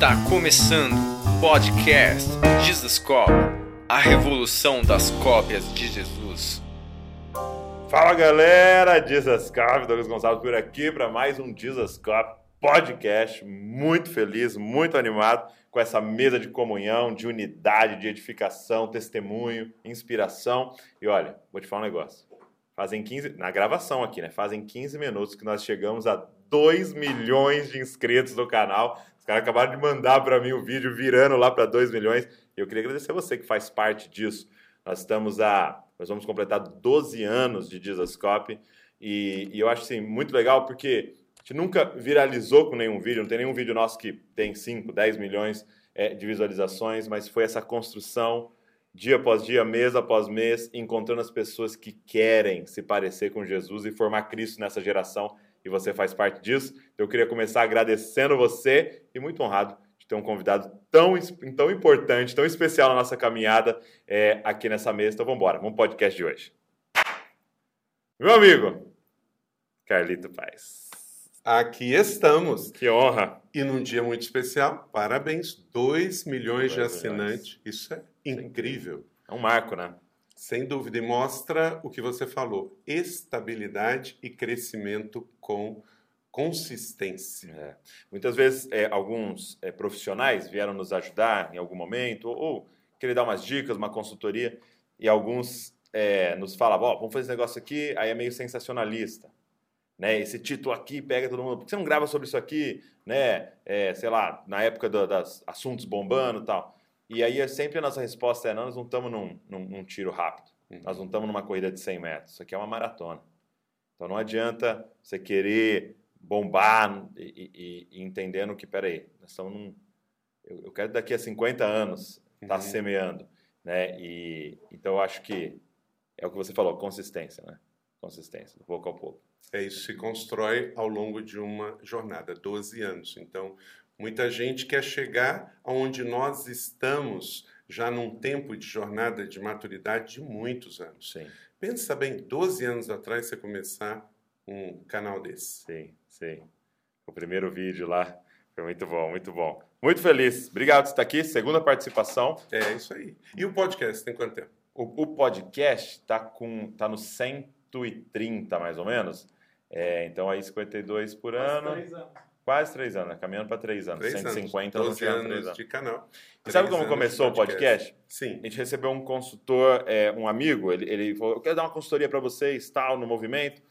Está começando o podcast Jesus Cop, a revolução das cópias de Jesus. Fala galera, Jesus Cop, Douglas Gonçalves por aqui para mais um Jesus Cop podcast. Muito feliz, muito animado com essa mesa de comunhão, de unidade, de edificação, testemunho, inspiração. E olha, vou te falar um negócio. Fazem 15, na gravação aqui, né? Fazem 15 minutos que nós chegamos a 2 milhões de inscritos no canal. Caras acabaram de mandar para mim o vídeo virando lá para 2 milhões. E eu queria agradecer a você que faz parte disso. Nós estamos a. Nós vamos completar 12 anos de Dizascope. E, e eu acho assim, muito legal porque a gente nunca viralizou com nenhum vídeo, não tem nenhum vídeo nosso que tem 5, 10 milhões é, de visualizações, mas foi essa construção dia após dia, mês após mês, encontrando as pessoas que querem se parecer com Jesus e formar Cristo nessa geração, e você faz parte disso. Então, eu queria começar agradecendo você e muito honrado de ter um convidado tão, tão importante, tão especial na nossa caminhada é, aqui nessa mesa. Então, vamos embora, vamos pro podcast de hoje. Meu amigo, Carlito Paz. Aqui estamos. Que honra. E num dia muito especial, parabéns, 2 milhões de assinantes. Isso é incrível. É um marco, né? Sem dúvida. E mostra o que você falou: estabilidade e crescimento com consistência. É. Muitas vezes é, alguns é, profissionais vieram nos ajudar em algum momento, ou, ou querer dar umas dicas, uma consultoria, e alguns é, nos falam, ó, vamos fazer esse negócio aqui, aí é meio sensacionalista. Né? Esse título aqui pega todo mundo, por que você não grava sobre isso aqui? Né? É, sei lá, na época do, das assuntos bombando e tal. E aí é sempre a nossa resposta é, não, nós não estamos num, num, num tiro rápido, nós não estamos numa corrida de 100 metros, isso aqui é uma maratona. Então não adianta você querer bombar e, e, e entendendo que, peraí, nós estamos num. Eu, eu quero daqui a 50 anos estar Uhum. semeando. Né? E, então eu acho que é o que você falou, consistência, né? Consistência, pouco a pouco. É isso se constrói ao longo de uma jornada, 12 anos. Então, muita gente quer chegar aonde nós estamos já num tempo de jornada de maturidade de muitos anos. Sim, Pensa bem, 12 anos atrás você começar um canal desse. sim, sim. O primeiro vídeo lá foi muito bom, muito bom. Muito feliz. Obrigado por estar aqui. Segunda participação. É isso aí. E o podcast tem quanto tempo? O, o podcast tá com tá no 130 mais ou menos. É, então aí 52 por ano. Quase três anos, né? caminhando para três anos. Três 150 anos. não 12 chegando a três anos anos. de canal. E sabe como anos começou o podcast? Sim. A gente recebeu um consultor, é, um amigo, ele, ele falou, eu quero dar uma consultoria para vocês, tal, no movimento.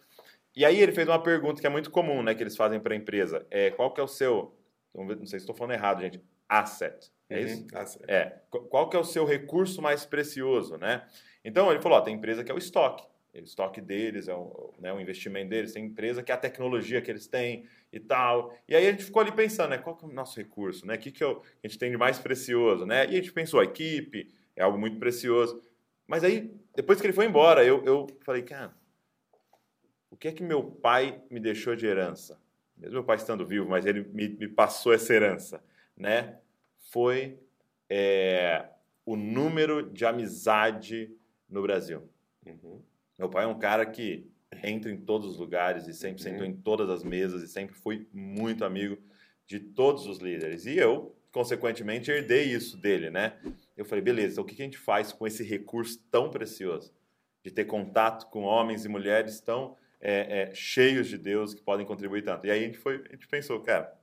E aí ele fez uma pergunta que é muito comum, né, que eles fazem para a empresa. É, qual que é o seu, não sei se estou falando errado, gente, asset, é isso? Uhum. Ah, certo. É, qu- qual que é o seu recurso mais precioso, né? Então ele falou, ó, tem empresa que é o estoque. O estoque deles é o, né, o investimento deles, tem empresa que é a tecnologia que eles têm e tal. E aí a gente ficou ali pensando, né, qual que é o nosso recurso, né? O que, que é o- a gente tem de mais precioso, né? E a gente pensou, a equipe é algo muito precioso. Mas aí, depois que ele foi embora, eu, eu falei, cara, o que é que meu pai me deixou de herança? Mesmo meu pai estando vivo, mas ele me, me passou essa herança, né? Foi é, o número de amizade no Brasil. Uhum. Meu pai é um cara que entra em todos os lugares e sempre sentou em todas as mesas e sempre foi muito amigo de todos os líderes. E eu, consequentemente, herdei isso dele, né? Eu falei, beleza, então o que que a gente faz com esse recurso tão precioso? De ter contato com homens e mulheres tão é, é, cheios de Deus que podem contribuir tanto. E aí a gente, foi, a gente pensou, cara,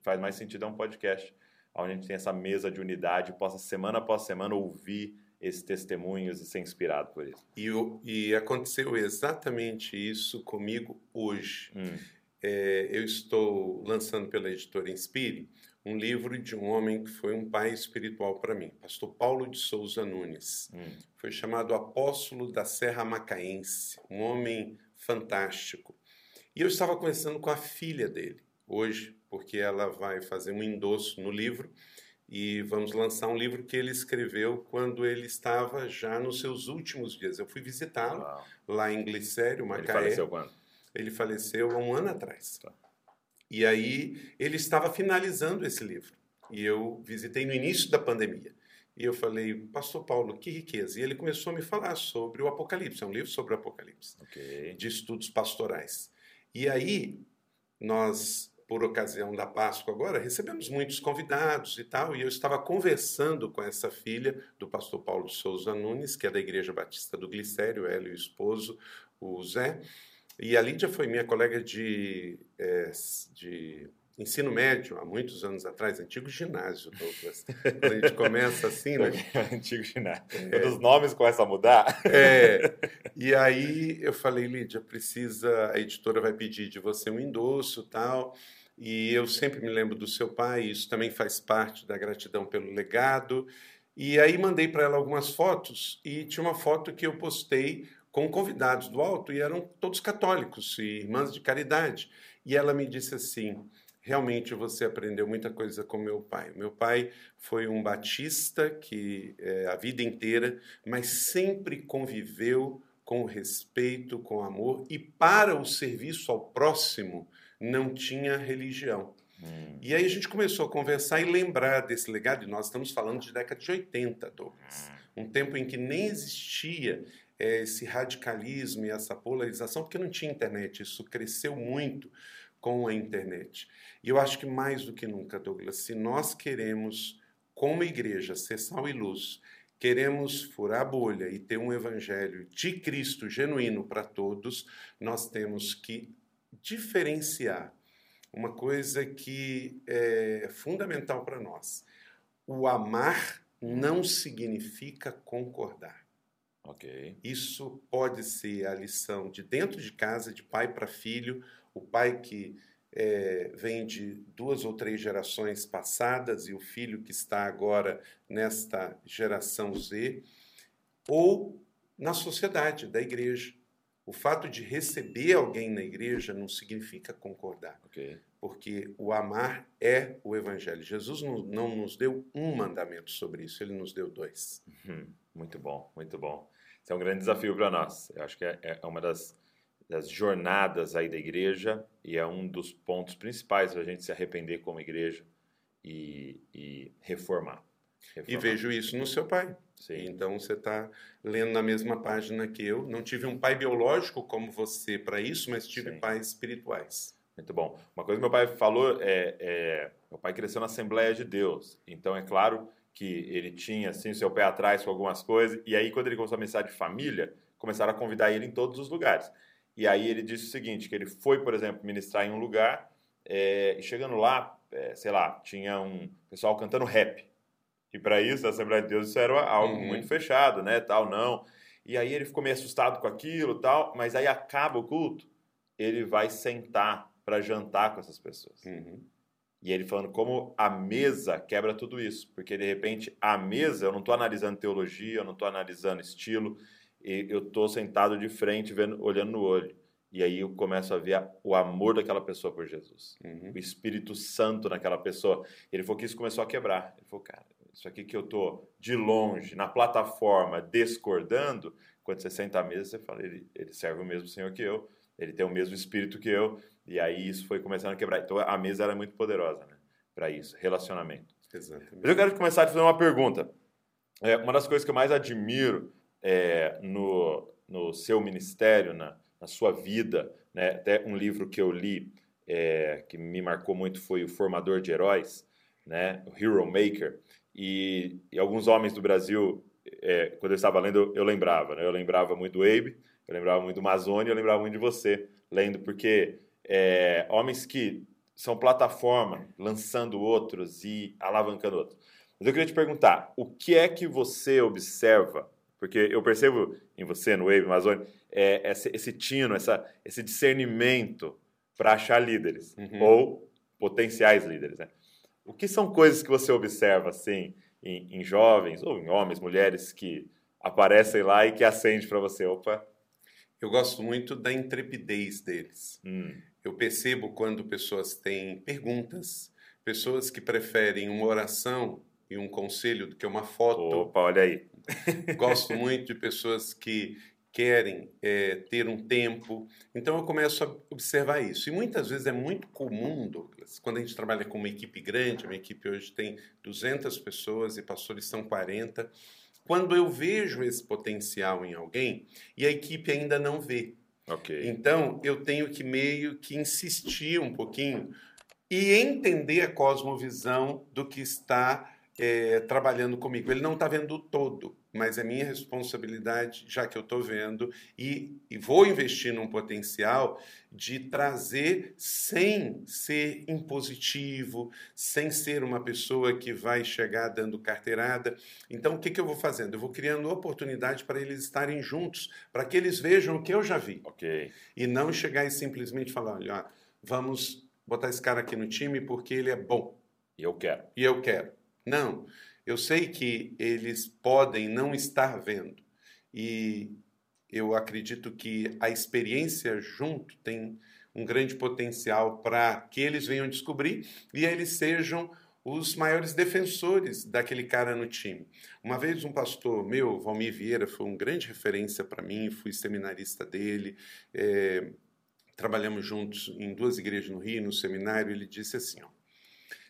faz mais sentido é um podcast onde a gente tem essa mesa de unidade, possa semana após semana ouvir esses testemunhos e ser inspirado por isso. E, e aconteceu exatamente isso comigo hoje. Hum. É, eu estou lançando pela editora Inspire um livro de um homem que foi um pai espiritual para mim, pastor Paulo de Souza Nunes. Hum. Foi chamado Apóstolo da Serra Macaense, um homem fantástico. E eu estava conversando com a filha dele hoje, porque ela vai fazer um endosso no livro e vamos lançar um livro que ele escreveu quando ele estava já nos seus últimos dias. Eu fui visitá-lo lá em Glicério, Ele Macaé. faleceu quando? Ele faleceu há um ano atrás. Tá. E aí ele estava finalizando esse livro. E eu visitei no início da pandemia. E eu falei, Pastor Paulo, que riqueza. E ele começou a me falar sobre o Apocalipse. É um livro sobre o Apocalipse, Ok. de estudos pastorais. E aí nós por ocasião da Páscoa agora, recebemos muitos convidados e tal, e eu estava conversando com essa filha do pastor Paulo Souza Nunes, que é da Igreja Batista do Glicério, ela e o esposo, o Zé, e a Lídia foi minha colega de, é, de ensino médio, há muitos anos atrás, antigo ginásio, Douglas. Quando a gente começa assim, né? antigo ginásio. É. Quando os nomes começam a mudar. É. E aí eu falei, Lídia, precisa, a editora vai pedir de você um endosso tal. E eu sempre me lembro do seu pai, isso também faz parte da gratidão pelo legado. E aí mandei para ela algumas fotos e tinha uma foto que eu postei com convidados do alto e eram todos católicos e irmãs de caridade. E ela me disse assim: realmente você aprendeu muita coisa com meu pai. Meu pai foi um batista que é, a vida inteira, mas sempre conviveu com respeito, com amor e para o serviço ao próximo não tinha religião. Hum. E aí a gente começou a conversar e lembrar desse legado, e nós estamos falando de década de 80, Douglas. Hum. Um tempo em que nem existia é, esse radicalismo e essa polarização, porque não tinha internet. Isso cresceu muito com a internet. E eu acho que mais do que nunca, Douglas, se nós queremos, como igreja, ser sal e luz, queremos furar a bolha e ter um evangelho de Cristo genuíno para todos, nós temos que diferenciar uma coisa que é fundamental para nós. O amar não significa concordar. Ok. Isso pode ser a lição de dentro de casa, de pai para filho, o pai que é, vem de duas ou três gerações passadas e o filho que está agora nesta geração Z, ou na sociedade da igreja. O fato de receber alguém na igreja não significa concordar, okay. porque o amar é o evangelho. Jesus não nos deu um mandamento sobre isso, ele nos deu dois. Uhum. Muito bom, muito bom. Isso é um grande desafio para nós. Eu acho que é, é uma das das jornadas aí da igreja e é um dos pontos principais para a gente se arrepender como igreja e, e reformar, reformar. E vejo isso no seu pai. Sim. Então você está lendo na mesma página que eu. Não tive um pai biológico como você para isso, mas tive Sim. pais espirituais. Muito bom. Uma coisa que meu pai falou é, é, meu pai cresceu na Assembleia de Deus, então é claro que ele tinha assim seu pé atrás com algumas coisas e aí quando ele começou a pensar de família começaram a convidar ele em todos os lugares. E aí ele disse o seguinte, que ele foi, por exemplo, ministrar em um lugar é, e chegando lá, é, sei lá, tinha um pessoal cantando rap. E para isso, a Assembleia de Deus, isso era algo uhum. muito fechado, né, tal, não. E aí ele ficou meio assustado com aquilo, tal, mas aí acaba o culto, ele vai sentar para jantar com essas pessoas. Uhum. E ele falando como a mesa quebra tudo isso, porque de repente a mesa, eu não estou analisando teologia, eu não estou analisando estilo, e eu estou sentado de frente, vendo, olhando no olho. E aí eu começo a ver o amor daquela pessoa por Jesus. Uhum. O Espírito Santo naquela pessoa. Ele falou que isso começou a quebrar. Ele falou, cara, isso aqui que eu tô de longe, na plataforma, discordando, quando você senta à mesa, você fala, ele, ele serve o mesmo Senhor que eu, ele tem o mesmo Espírito que eu. E aí isso foi começando a quebrar. Então a mesa era muito poderosa, né? Para isso, relacionamento. Exatamente. Mas eu quero começar a fazer uma pergunta. É, uma das coisas que eu mais admiro é, no, no seu ministério, na, na sua vida. Né? Até um livro que eu li é, que me marcou muito foi O Formador de Heróis, né? o Hero Maker. E, e alguns homens do Brasil, é, quando eu estava lendo, eu, lembrava. Né? Eu lembrava muito do Abe, eu lembrava muito do Mazone, eu lembrava muito de você, lendo, porque é, homens que são plataforma, lançando outros e alavancando outros. Mas eu queria te perguntar, o que é que você observa porque eu percebo em você, no Wave Amazônia, é, esse, esse tino, essa, esse discernimento para achar líderes uhum. ou potenciais líderes. Né? O que são coisas que você observa assim em, em jovens ou em homens, mulheres que aparecem lá e que acende para você? Opa! Eu gosto muito da intrepidez deles. Hum. Eu percebo quando pessoas têm perguntas, pessoas que preferem uma oração e um conselho do que uma foto. Opa, olha aí. Gosto muito de pessoas que querem é, ter um tempo. Então eu começo a observar isso. E muitas vezes é muito comum, Douglas, quando a gente trabalha com uma equipe grande, a minha equipe hoje tem 200 pessoas e pastores são 40, quando eu vejo esse potencial em alguém e a equipe ainda não vê. Okay. Então eu tenho que meio que insistir um pouquinho e entender a cosmovisão do que está é, trabalhando comigo. Ele não está vendo todo, mas é minha responsabilidade, já que eu estou vendo, e, e, vou investir num potencial de trazer sem ser impositivo, sem ser uma pessoa que vai chegar dando carteirada. Então, o que, que eu vou fazendo? Eu vou criando oportunidade para eles estarem juntos, para que eles vejam o que eu já vi. Ok. E não chegar e simplesmente falar: olha, vamos botar esse cara aqui no time porque ele é bom. E eu quero. E eu quero. Não. Eu sei que eles podem não estar vendo. E eu acredito que a experiência junto tem um grande potencial para que eles venham descobrir e eles sejam os maiores defensores daquele cara no time. Uma vez um pastor meu, Valmir Vieira, foi uma grande referência para mim, fui seminarista dele, é, trabalhamos juntos em duas igrejas no Rio, no seminário, ele disse assim, ó,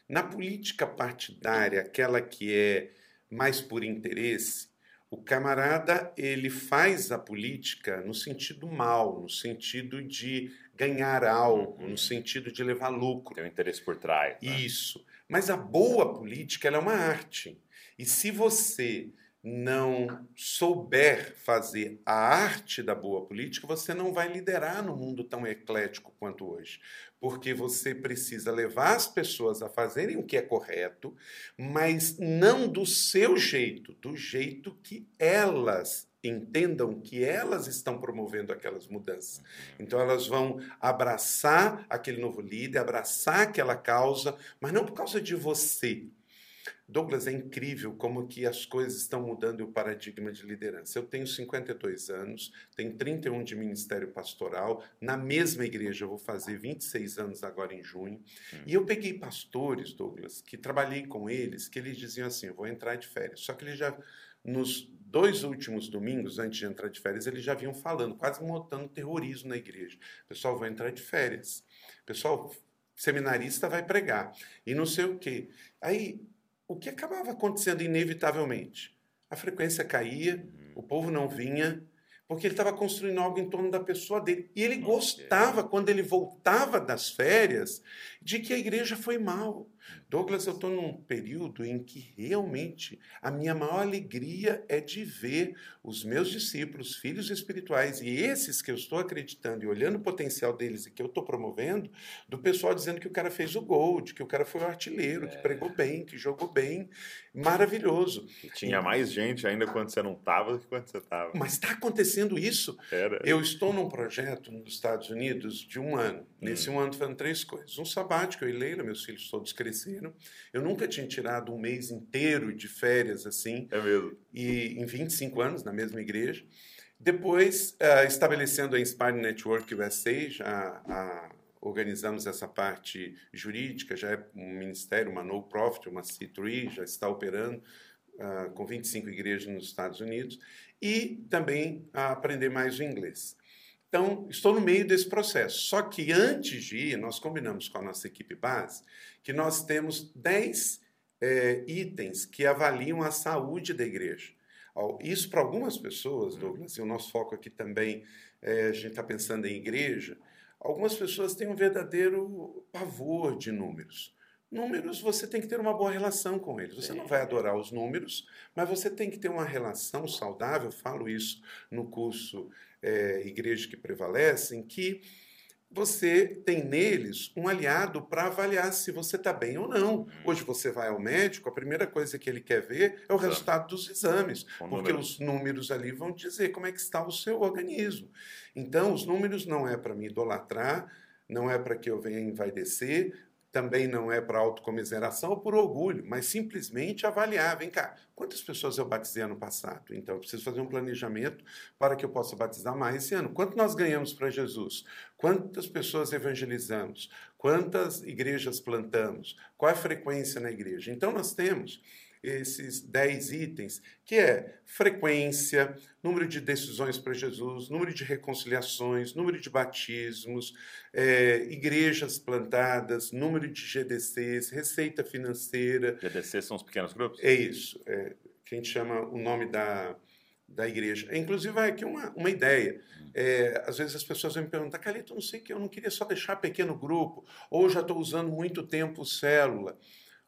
na política partidária, aquela que é mais por interesse, o camarada ele faz a política no sentido mal, no sentido de ganhar algo, uhum. no sentido de levar lucro. Tem um interesse por trás. Né? Isso. Mas a boa política é uma arte. E se você não souber fazer a arte da boa política, você não vai liderar no mundo tão eclético quanto hoje. Porque você precisa levar as pessoas a fazerem o que é correto, mas não do seu jeito, do jeito que elas entendam que elas estão promovendo aquelas mudanças. Então elas vão abraçar aquele novo líder, abraçar aquela causa, mas não por causa de você, Douglas, é incrível como que as coisas estão mudando o paradigma de liderança. Eu tenho 52 anos, tenho 31 de ministério pastoral, na mesma igreja eu vou fazer 26 anos agora em junho, hum. e eu peguei pastores, Douglas, que trabalhei com eles, que eles diziam assim, eu vou entrar de férias. Só que eles já, nos dois últimos domingos, antes de entrar de férias, eles já vinham falando, quase montando terrorismo na igreja. Pessoal, vou entrar de férias. Pessoal, seminarista vai pregar. E não sei o quê. Aí o que acabava acontecendo inevitavelmente? A frequência caía, uhum. o povo não vinha, porque ele estava construindo algo em torno da pessoa dele. E ele gostava, quando ele voltava das férias, de que a igreja foi mal. Douglas, eu estou num período em que realmente a minha maior alegria é de ver os meus discípulos, filhos espirituais, e esses que eu estou acreditando e olhando o potencial deles e que eu estou promovendo, do pessoal dizendo que o cara fez o gol, de que o cara foi o artilheiro, é. que pregou bem, que jogou bem. Maravilhoso. E tinha mais gente ainda quando você não estava do que quando você estava. Mas está acontecendo isso. Era. Eu estou num projeto nos Estados Unidos de um ano. Hum. Nesse um ano, fazendo três coisas. Um sabático, eu e Leila, meus filhos todos cresceram. Eu nunca tinha tirado um mês inteiro de férias assim. É mesmo. E em 25 anos, na mesma igreja. Depois, uh, estabelecendo a Inspire Network USA, já a, organizamos essa parte jurídica, já é um ministério, uma no-profit, uma C3, já está operando uh, com 25 igrejas nos Estados Unidos, e também uh, aprender mais o inglês. Então, estou no meio desse processo. Só que antes de ir, nós combinamos com a nossa equipe base que nós temos 10 é, itens que avaliam a saúde da igreja. Isso para algumas pessoas, uhum. Douglas, e o nosso foco aqui também, é, a gente está pensando em igreja, algumas pessoas têm um verdadeiro pavor de números. Números, você tem que ter uma boa relação com eles. Você não vai adorar os números, mas você tem que ter uma relação saudável. Eu falo isso no curso é, Igreja que Prevalecem, que você tem neles um aliado para avaliar se você está bem ou não. Uhum. Hoje você vai ao médico, a primeira coisa que ele quer ver é o resultado dos exames, porque os números ali vão dizer como é que está o seu organismo. Então, os números não é para me idolatrar, não é para que eu venha envaidecer, também não é para autocomiseração ou por orgulho, mas simplesmente avaliar. Vem cá, quantas pessoas eu batizei ano passado? Então, eu preciso fazer um planejamento para que eu possa batizar mais esse ano. Quanto nós ganhamos para Jesus? Quantas pessoas evangelizamos? Quantas igrejas plantamos? Qual é a frequência na igreja? Então, nós temos esses 10 itens, que é frequência, número de decisões para Jesus, número de reconciliações, número de batismos, é, igrejas plantadas, número de GDCs, receita financeira. GDCs são os pequenos grupos? É isso. É, que a gente chama o nome da, da igreja. Inclusive, vai aqui uma, uma ideia. É, às vezes as pessoas vêm me perguntar, Calito, não sei que eu não queria só deixar pequeno grupo, ou já estou usando muito tempo célula.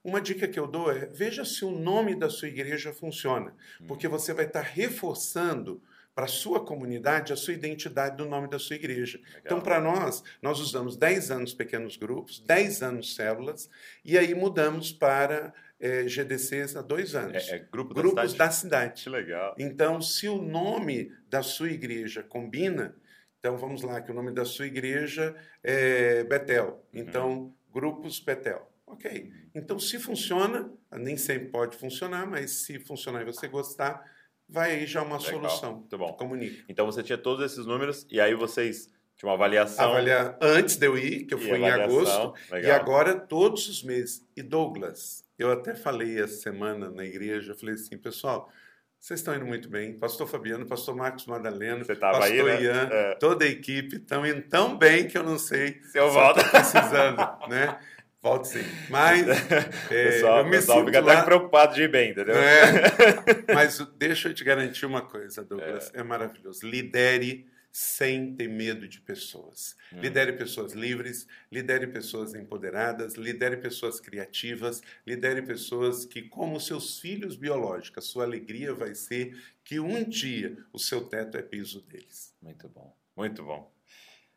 Uma dica que eu dou é veja se o nome da sua igreja funciona, porque você vai estar reforçando para a sua comunidade a sua identidade do nome da sua igreja. Legal. Então, para nós, nós usamos 10 anos pequenos grupos, 10 anos células, e aí mudamos para é, GDCs há dois anos. É, é grupo Grupos da cidade? da cidade. Que legal. Então, se o nome da sua igreja combina, então vamos lá, que o nome da sua igreja é Betel. Então, grupos Betel. Ok. Então, se funciona, nem sempre pode funcionar, mas se funcionar e você gostar, vai aí já uma Legal. solução. Muito bom. Comunique. Então você tinha todos esses números e aí vocês tinham uma avaliação. Avaliar antes de eu ir, que eu fui em agosto, Legal. e agora todos os meses. E Douglas, eu até falei essa semana na igreja, eu falei assim, pessoal, vocês estão indo muito bem. Pastor Fabiano, pastor Marcos Madaleno, pastor aí, né? Ian, É. toda a equipe estão indo tão bem que eu não sei Se eu volto. precisando, né? Volte sim. Mas é, pessoal, eu me pessoal fica lá... até preocupado de ir bem, entendeu? É, mas deixa eu te garantir uma coisa, Douglas, é, maravilhoso. Lidere sem ter medo de pessoas. Hum. Lidere pessoas livres, lidere pessoas empoderadas, lidere pessoas criativas, lidere pessoas que, como seus filhos biológicos, sua alegria vai ser que um dia o seu teto é piso deles. Muito bom, muito bom.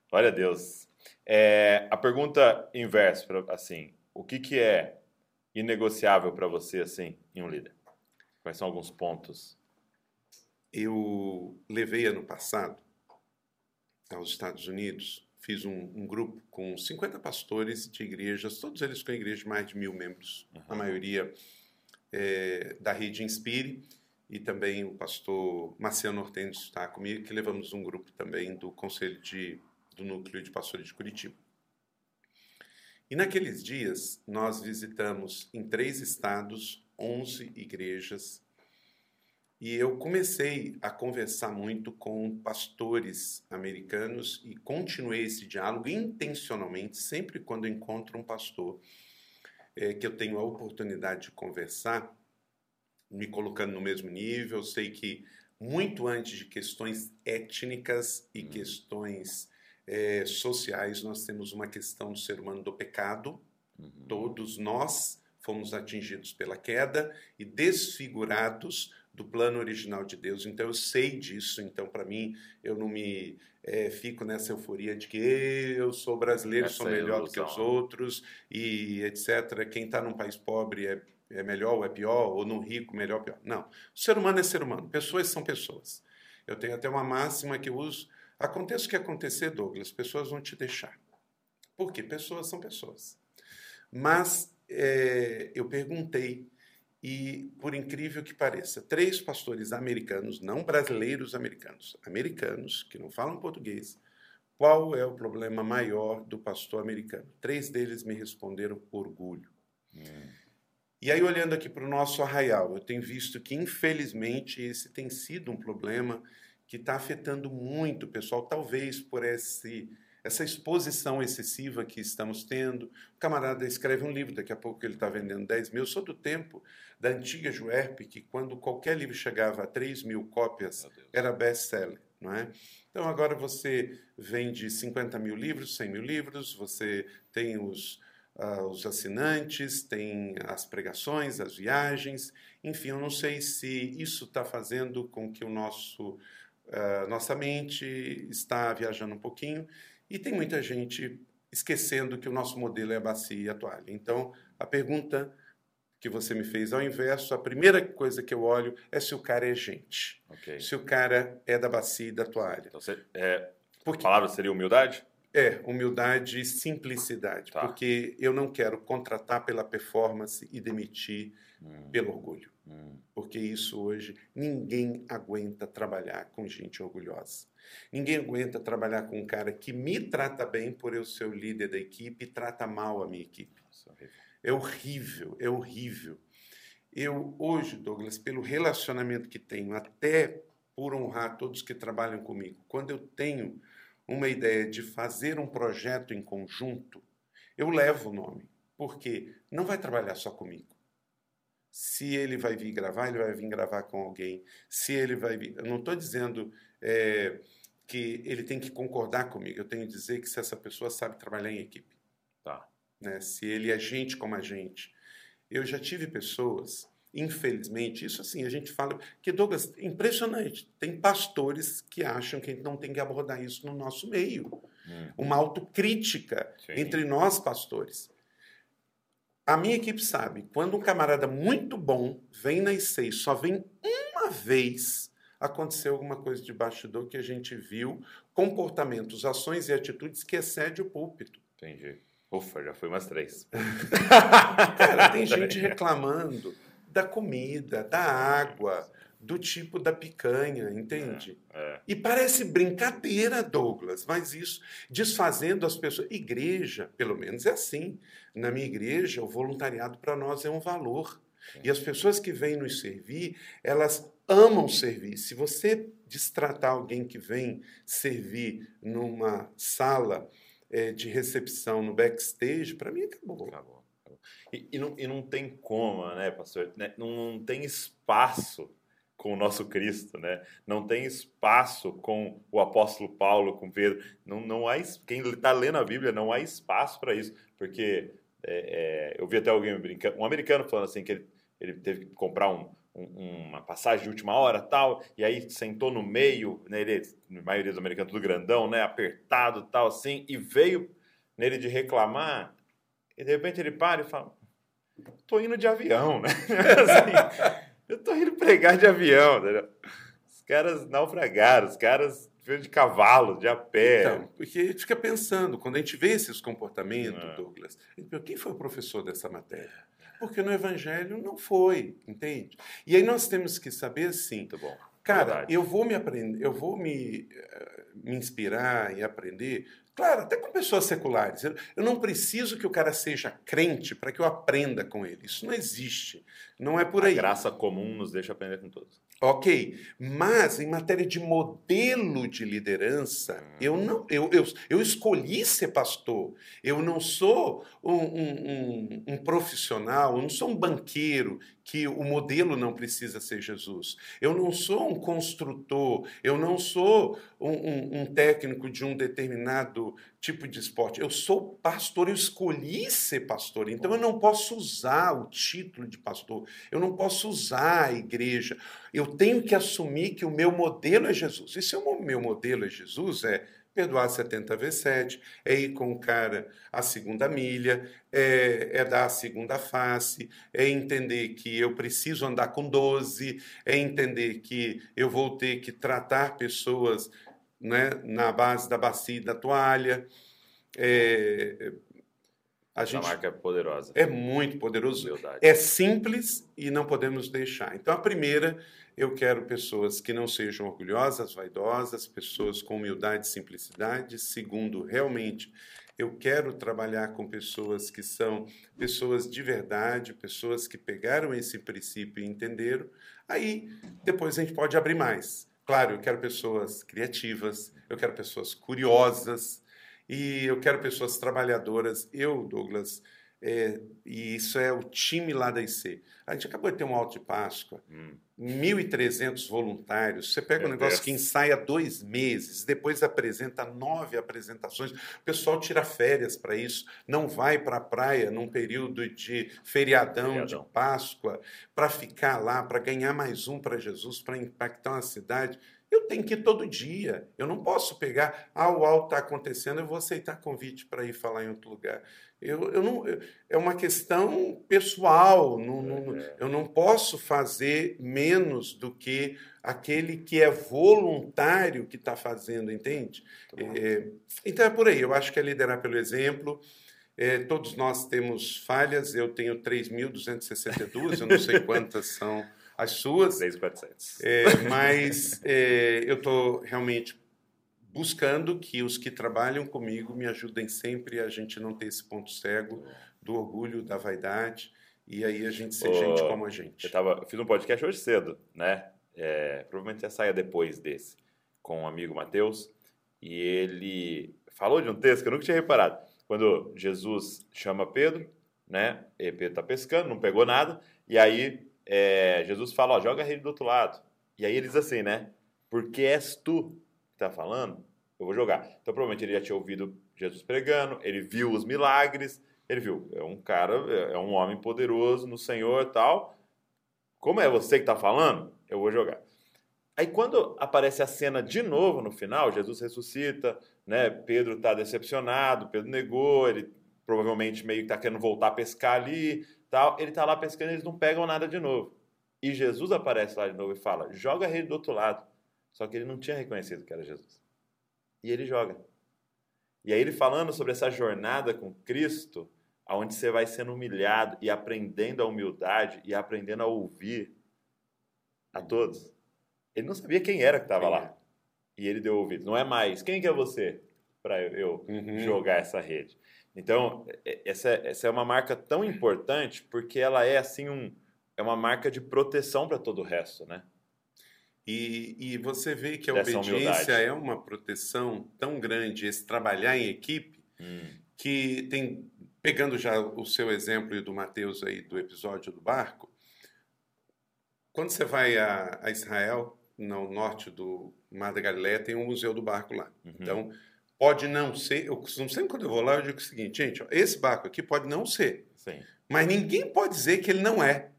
Glória a Deus. É, a pergunta inversa, assim, o que, que é inegociável para você, assim, em um líder? Quais são alguns pontos? Eu levei ano passado aos Estados Unidos, fiz um, um grupo com 50 pastores de igrejas, todos eles com igrejas de mais de mil membros, a maioria é, da rede Inspire, e também o pastor Marciano Hortêncio está comigo, que levamos um grupo também do Conselho de, do Núcleo de Pastores de Curitiba. E naqueles dias, nós visitamos em três estados, 11 igrejas, e eu comecei a conversar muito com pastores americanos e continuei esse diálogo intencionalmente, sempre quando encontro um pastor eh, que eu tenho a oportunidade de conversar, me colocando no mesmo nível. Eu sei que muito antes de questões étnicas e questões eh, sociais, nós temos uma questão do ser humano do pecado. Todos nós fomos atingidos pela queda e desfigurados do plano original de Deus. Então eu sei disso. Então para mim eu não me eh, fico nessa euforia de que eu sou brasileiro, Essa sou melhor do que ilusão. os outros e etc. Quem está num país pobre é, é melhor ou é pior, ou num rico melhor ou pior. Não. O ser humano é ser humano. Pessoas são pessoas. Eu tenho até uma máxima que eu uso. Aconteça o que acontecer, Douglas, pessoas vão te deixar. Por quê? Pessoas são pessoas. Mas é, eu perguntei, e por incrível que pareça, três pastores americanos, não brasileiros americanos, americanos que não falam português, qual é o problema maior do pastor americano? Três deles me responderam orgulho. E aí, olhando aqui para o nosso arraial, eu tenho visto que, infelizmente, esse tem sido um problema que está afetando muito o pessoal, talvez por esse, essa exposição excessiva que estamos tendo. O camarada escreve um livro, daqui a pouco ele está vendendo 10 mil. Eu sou do tempo da antiga Juerp, que quando qualquer livro chegava a 3 mil cópias, era best-seller, não é? Então agora você vende 50 mil livros, 100 mil livros, você tem os, ah, os assinantes, tem as pregações, as viagens, enfim, eu não sei se isso está fazendo com que o nosso ah, nossa mente está viajando um pouquinho e tem muita gente esquecendo que o nosso modelo é a bacia e a toalha. Então, a pergunta que você me fez ao inverso, a primeira coisa que eu olho é se o cara é gente, Ok. se o cara é da bacia e da toalha. Então, você, é, a Porque palavra seria humildade? É humildade e simplicidade, Tá. porque eu não quero contratar pela performance e demitir Hum, pelo orgulho. hum. Porque isso hoje ninguém aguenta trabalhar com gente orgulhosa. Ninguém aguenta trabalhar com um cara que me trata bem por eu ser o líder da equipe e trata mal a minha equipe. Nossa, horrível. É horrível, é horrível. Eu hoje, Douglas, pelo relacionamento que tenho, até por honrar todos que trabalham comigo, quando eu tenho uma ideia de fazer um projeto em conjunto, eu levo o nome, porque não vai trabalhar só comigo. Se ele vai vir gravar, ele vai vir gravar com alguém. Se ele vai vir. Eu não estou dizendo é, que ele tem que concordar comigo. Eu tenho que dizer que se essa pessoa sabe trabalhar em equipe. Tá. Né? Se ele é gente como a gente. Eu já tive pessoas, infelizmente, isso assim, a gente fala. Que, Douglas, impressionante. Tem pastores que acham que a gente não tem que abordar isso no nosso meio. Hum. Uma autocrítica Sim. entre nós, pastores. A minha equipe sabe, quando um camarada muito bom vem na IC só vem uma vez, aconteceu alguma coisa de bastidor que a gente viu, comportamentos, ações e atitudes que excede o púlpito. Entendi. Ufa, já foi umas três. Cara, tem gente reclamando da comida, da água, do tipo da picanha, entende? É. E parece brincadeira, Douglas, mas isso desfazendo as pessoas. Igreja, pelo menos é assim. Na minha igreja, o voluntariado para nós é um valor. E as pessoas que vêm nos servir, elas amam servir. Se você destratar alguém que vem servir numa sala eh, de recepção no backstage, para mim acabou. Acabou. E, e não, e não tem como, né, pastor? Né, Não, não tem espaço com o nosso Cristo, né? Não tem espaço com o apóstolo Paulo, com Pedro. Não, não há, quem está lendo a Bíblia não há espaço para isso, porque é, é, eu vi até alguém brincando, um americano falando assim que ele, ele teve que comprar um, um- uma passagem de última hora tal, e aí sentou no meio, né, ele, a maioria dos americanos tudo grandão, né, apertado tal assim, e veio nele de reclamar, e de repente ele para e fala, tô indo de avião, né? Assim, eu tô indo pregar de avião, entendeu? Os caras naufragaram, os caras de cavalo, de a pé. Então, porque a gente fica pensando, quando a gente vê esses comportamentos, É. Douglas, quem foi o professor dessa matéria? Porque no Evangelho não foi, entende? E aí nós temos que saber assim, Muito bom. cara, Verdade. eu vou me aprender, eu vou me, eh, me inspirar e aprender, claro, até com pessoas seculares. Eu, não preciso que o cara seja crente para que eu aprenda com ele. Isso não existe. Não é por A aí. graça comum nos deixa aprender com todos. Ok, mas em matéria de modelo de liderança, eu não, eu, eu, eu escolhi ser pastor. Eu não sou um, um- um- um profissional, eu não sou um banqueiro que o modelo não precisa ser Jesus. Eu não sou um construtor, eu não sou um, um- um técnico de um determinado tipo de esporte. Eu sou pastor, eu escolhi ser pastor. Então eu não posso usar o título de pastor, eu não posso usar a igreja. Eu tenho que assumir que o meu modelo é Jesus. E se o meu modelo é Jesus, é perdoar 70 vezes 7, é ir com o cara a segunda milha, é, é dar a segunda face, é entender que eu preciso andar com 12, é entender que eu vou ter que tratar pessoas né, na base da bacia e da toalha. É, a A gente marca é poderosa. é muito poderoso. Humildade. É simples e não podemos deixar. Então, a primeira, eu quero pessoas que não sejam orgulhosas, vaidosas, pessoas com humildade e simplicidade. Segundo, realmente, eu quero trabalhar com pessoas que são pessoas de verdade, pessoas que pegaram esse princípio e entenderam. Aí, depois a gente pode abrir mais. Claro, eu quero pessoas criativas, eu quero pessoas curiosas e eu quero pessoas trabalhadoras. Eu, Douglas, é, e isso é o time lá da IC. A gente acabou de ter um alto de Páscoa, Hum. 1.300 voluntários. Você pega um Meu negócio Deus. que ensaia dois meses, depois apresenta nove apresentações. O pessoal tira férias para isso, não vai para a praia num período de feriadão, Feriadão. de Páscoa, para ficar lá, para ganhar mais um para Jesus, para impactar uma cidade. Eu tenho que ir todo dia. Eu não posso pegar, ah, o alto está acontecendo, eu vou aceitar convite para ir falar em outro lugar. Eu, eu não, eu- é uma questão pessoal. não- não- É. eu não posso fazer menos do que aquele que é voluntário que está fazendo, entende? Bom. É, então é por aí. Eu acho que é liderar pelo exemplo. É, todos nós temos falhas. Eu tenho 3.262, eu não sei quantas são as suas. 3,400. É, mas é, eu estou realmente buscando que os que trabalham comigo me ajudem sempre a gente não ter esse ponto cego do orgulho, da vaidade, e aí a gente ser gente como a gente. Eu, tava, eu fiz um podcast hoje cedo, né? É, provavelmente já saia depois desse, com um amigo Matheus, e ele falou de um texto que eu nunca tinha reparado. Quando Jesus chama Pedro, né? E Pedro está pescando, não pegou nada. E aí é, Jesus fala, ó, joga a rede do outro lado. E aí ele diz assim, né? Porque és tu que está falando, eu vou jogar. Então provavelmente ele já tinha ouvido Jesus pregando, ele viu os milagres, ele viu, é um cara, é um homem poderoso no Senhor tal. Como é você que está falando, eu vou jogar. Aí quando aparece a cena de novo no final, Jesus ressuscita, né? Pedro está decepcionado, Pedro negou, ele provavelmente meio que está querendo voltar a pescar ali, tal. Ele está lá pescando, eles não pegam nada de novo. E Jesus aparece lá de novo e fala: joga a rede do outro lado. Só que ele não tinha reconhecido que era Jesus. E ele joga. E aí ele falando sobre essa jornada com Cristo, aonde você vai sendo humilhado e aprendendo a humildade e aprendendo a ouvir a todos. Ele não sabia quem era que estava lá. E ele deu ouvido. Não é mais, quem que é você para eu uhum. jogar essa rede? Então, essa, essa é uma marca tão importante porque ela é assim um, é uma marca de proteção para todo o resto, né? E, e você vê que a Dessa obediência humildade. é uma proteção tão grande, esse trabalhar em equipe, hum. que tem, pegando já o seu exemplo e do Mateus aí do episódio do barco, quando você vai a, a Israel, no norte do Mar da Galileia, tem um museu do barco lá. Uhum. Então, pode não ser. Eu costumo, sempre quando eu vou lá, eu digo o seguinte, gente, ó, esse barco aqui pode não ser. Sim. Mas ninguém pode dizer que ele não é.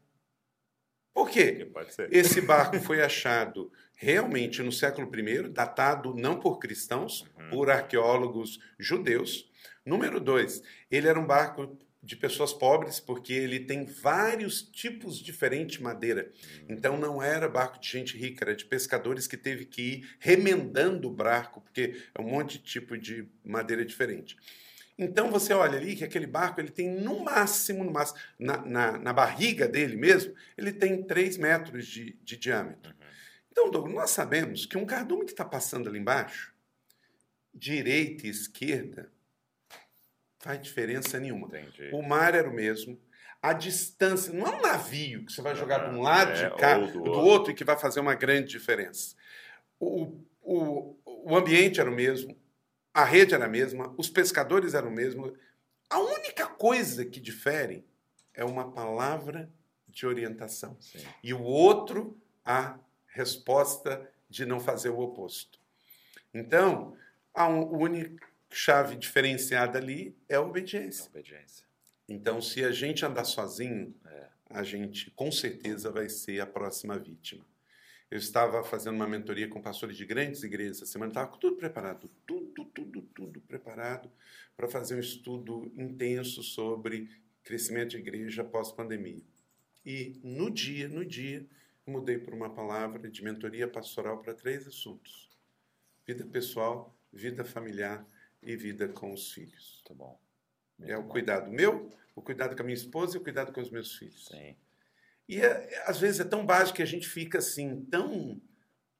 Por quê? Esse barco foi achado realmente no século I, datado não por cristãos, uhum. por arqueólogos judeus. Número dois, ele era um barco de pessoas pobres, porque ele tem vários tipos diferentes de madeira. Então não era barco de gente rica, era de pescadores que teve que ir remendando o barco, porque é um monte de tipo de madeira diferente. Então você olha ali que aquele barco ele tem no máximo, no máximo na, na, na barriga dele mesmo, ele tem 3 metros de, de diâmetro. Uhum. Então, Douglas, nós sabemos que um cardume que está passando ali embaixo, direita e esquerda, faz diferença nenhuma. Entendi. O mar era o mesmo. A distância, não é um navio que você vai jogar de um lado é, de cá, do, do outro. outro. e que vai fazer uma grande diferença. O, o, o ambiente era o mesmo, a rede era a mesma, os pescadores eram o mesmo. A única coisa que difere é uma palavra de orientação. Sim. E o outro, a resposta de não fazer o oposto. Então, a única chave diferenciada ali é a obediência. obediência. Então, se a gente andar sozinho, é. a gente com certeza vai ser a próxima vítima. Eu estava fazendo uma mentoria com pastores de grandes igrejas essa semana, estava tudo preparado, tudo, tudo, tudo preparado para fazer um estudo intenso sobre crescimento de igreja pós-pandemia. E no dia, no dia, mudei para uma palavra de mentoria pastoral para três assuntos: vida pessoal, vida familiar e vida com os filhos. Tá bom. Muito é o bom. cuidado meu, o cuidado com a minha esposa e o cuidado com os meus filhos. Sim. E é, às vezes é tão básico que a gente fica assim, tão.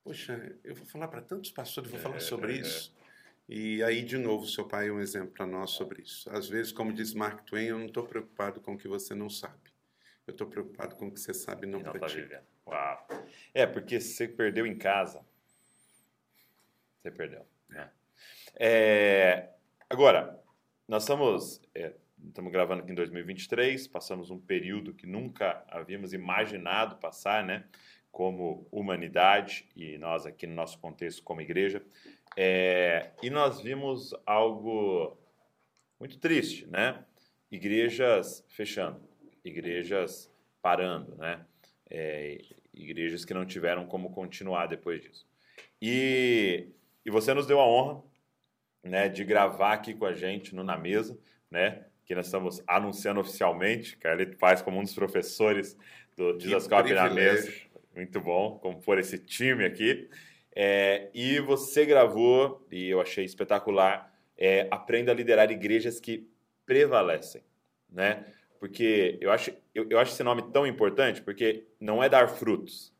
Poxa, eu vou falar para tantos pastores, vou falar é, sobre é, isso. E aí, de novo, seu pai é um exemplo para nós sobre isso. Às vezes, como diz Mark Twain, eu não estou preocupado com o que você não sabe. Eu estou preocupado com o que você sabe e não, não tá pratica. Tá Uau. É, porque você perdeu em casa. Você perdeu. Né? É, agora, nós estamos, é, estamos gravando aqui em 2023, passamos um período que nunca havíamos imaginado passar, né? Como humanidade e nós aqui no nosso contexto como igreja. É, e nós vimos algo muito triste, né? Igrejas fechando, igrejas parando, né? É, igrejas que não tiveram como continuar depois disso. E, e você nos deu a honra né, de gravar aqui com a gente no Na Mesa, né, que nós estamos anunciando oficialmente, que ele faz como um dos professores do Disascope na Mesa. Muito bom compor esse time aqui. É, e você gravou, e eu achei espetacular, é, Aprenda a liderar igrejas que prevalecem, né? Porque eu acho, eu, eu acho esse nome tão importante, porque não é dar frutos,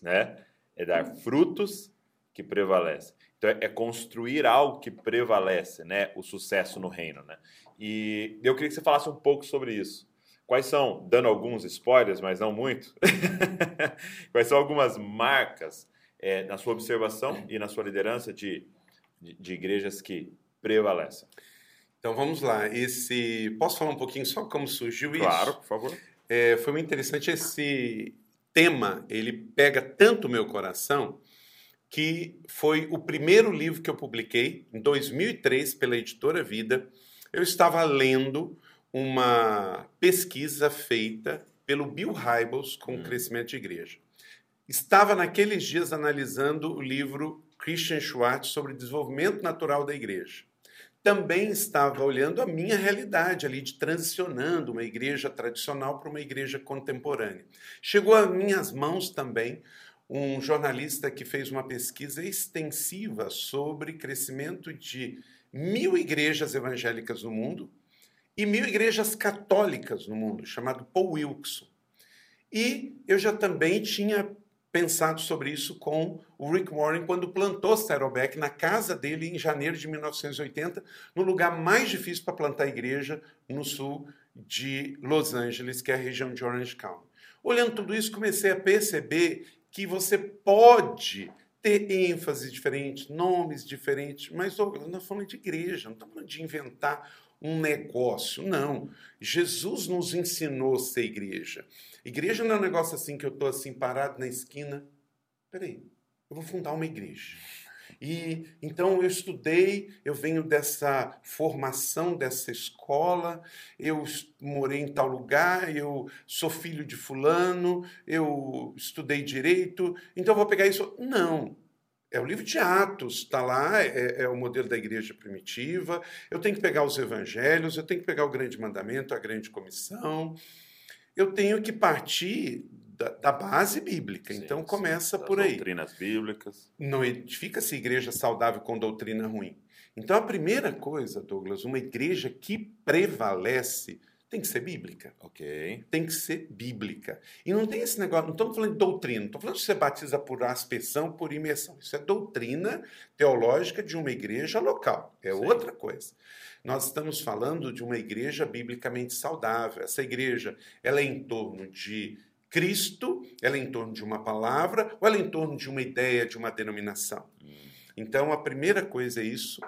né? É dar frutos que prevalecem. Então, é construir algo que prevalece, né? O sucesso no reino, né? E eu queria que você falasse um pouco sobre isso. Quais são, dando alguns spoilers, mas não muito, quais são algumas marcas é, na sua observação e na sua liderança de, de, de igrejas que prevalecem? Então vamos lá. Esse posso falar um pouquinho só como surgiu isso? Claro, por favor. É, foi muito interessante esse tema. Ele pega tanto o meu coração que foi o primeiro livro que eu publiquei em 2003 pela editora Vida. Eu estava lendo uma pesquisa feita pelo Bill Hybels com o crescimento de igreja. Estava naqueles dias analisando o livro Christian Schwartz sobre desenvolvimento natural da igreja. Também estava olhando a minha realidade ali de transicionando uma igreja tradicional para uma igreja contemporânea. Chegou às minhas mãos também um jornalista que fez uma pesquisa extensiva sobre crescimento de mil igrejas evangélicas no mundo e mil igrejas católicas no mundo, chamado Paul Wilson. E eu já também tinha pensado sobre isso com o Rick Warren quando plantou Saddleback na casa dele em janeiro de 1980, no lugar mais difícil para plantar igreja no sul de Los Angeles, que é a região de Orange County. Olhando tudo isso, comecei a perceber que você pode ter ênfase diferente, nomes diferentes, mas nós estamos falando de igreja, não estamos falando de inventar um negócio. Não. Jesus nos ensinou a ser igreja. Igreja não é um negócio assim que eu estou assim parado na esquina. Peraí, eu vou fundar uma igreja. E então eu estudei, eu venho dessa formação dessa escola, eu morei em tal lugar, eu sou filho de fulano, eu estudei direito, então vou pegar isso. Não, é o livro de Atos, está lá, é, é, o modelo da igreja primitiva. Eu tenho que pegar os evangelhos, eu tenho que pegar o grande mandamento, a grande comissão. Eu tenho que partir da, da base bíblica. Sim, então começa sim, por aí. Doutrinas bíblicas. Não edifica-se igreja saudável com doutrina ruim. Então a primeira coisa, Douglas, uma igreja que prevalece tem que ser bíblica. Ok. Tem que ser bíblica. E não tem esse negócio, não estamos falando de doutrina, não estamos falando que você batiza por aspersão, por imersão. Isso é doutrina teológica de uma igreja local. É Sim. outra coisa. Nós estamos falando de uma igreja biblicamente saudável. Essa igreja, ela é em torno de Cristo, ela é em torno de uma palavra, ou ela é em torno de uma ideia, de uma denominação. Então, a primeira coisa é isso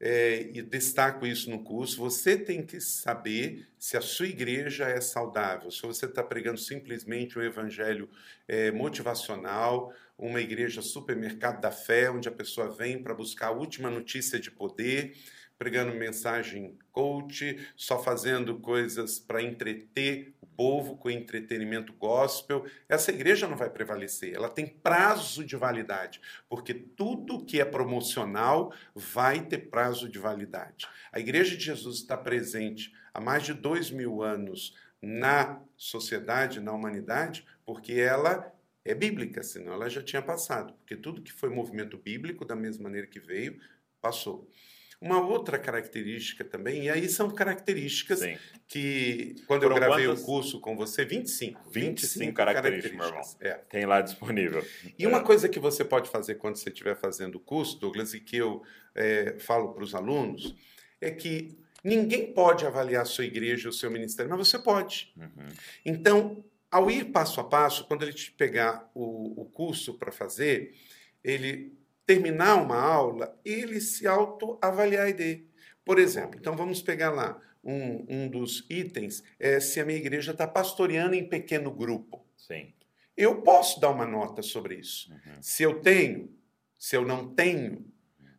é, e destaco isso no curso, você tem que saber se a sua igreja é saudável, se você está pregando simplesmente um evangelho é, motivacional, uma igreja supermercado da fé, onde a pessoa vem para buscar a última notícia de poder, pregando mensagem coach, só fazendo coisas para entreter povo com entretenimento gospel, essa igreja não vai prevalecer. Ela tem prazo de validade, porque tudo que é promocional vai ter prazo de validade. A igreja de Jesus está presente há mais de dois mil anos na sociedade, na humanidade, porque ela é bíblica, senão ela já tinha passado. Porque tudo que foi movimento bíblico, da mesma maneira que veio, passou. Uma outra característica também, e aí são características Sim. que, quando Foram eu gravei quantas? o curso com você, 25. 25, 25 características, características. meu irmão. É. Tem lá disponível. E é. uma coisa que você pode fazer quando você estiver fazendo o curso, Douglas, e que eu é, falo para os alunos, é que ninguém pode avaliar a sua igreja, o seu ministério, mas você pode. Uhum. Então, ao ir passo a passo, quando ele te pegar o, o curso para fazer, ele terminar uma aula, ele se autoavaliar a ideia. Por exemplo, então vamos pegar lá um, um dos itens, é se a minha igreja está pastoreando em pequeno grupo. Sim. Eu posso dar uma nota sobre isso. Uhum. Se eu tenho, se eu não tenho,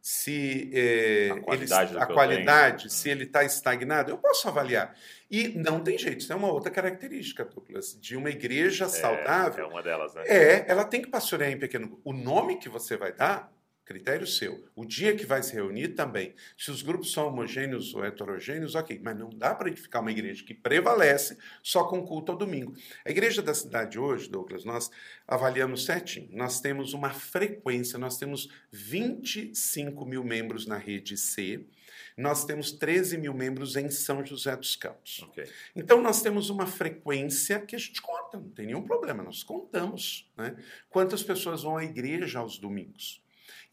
se é, a qualidade, ele, a qualidade se ele está estagnado, eu posso avaliar. E não tem jeito, isso é uma outra característica, Douglas, de uma igreja é, saudável. É uma delas, né? É, ela tem que pastorear em pequeno grupo. O nome que você vai dar critério seu. O dia que vai se reunir também. Se os grupos são homogêneos ou heterogêneos, ok. Mas não dá para edificar uma igreja que prevalece só com culto ao domingo. A igreja da cidade hoje, Douglas, nós avaliamos certinho. Nós temos uma frequência, nós temos 25 mil membros na rede C. Nós temos 13 mil membros em São José dos Campos. Okay. Então, nós temos uma frequência que a gente conta, não tem nenhum problema, nós contamos. Né? Quantas pessoas vão à igreja aos domingos?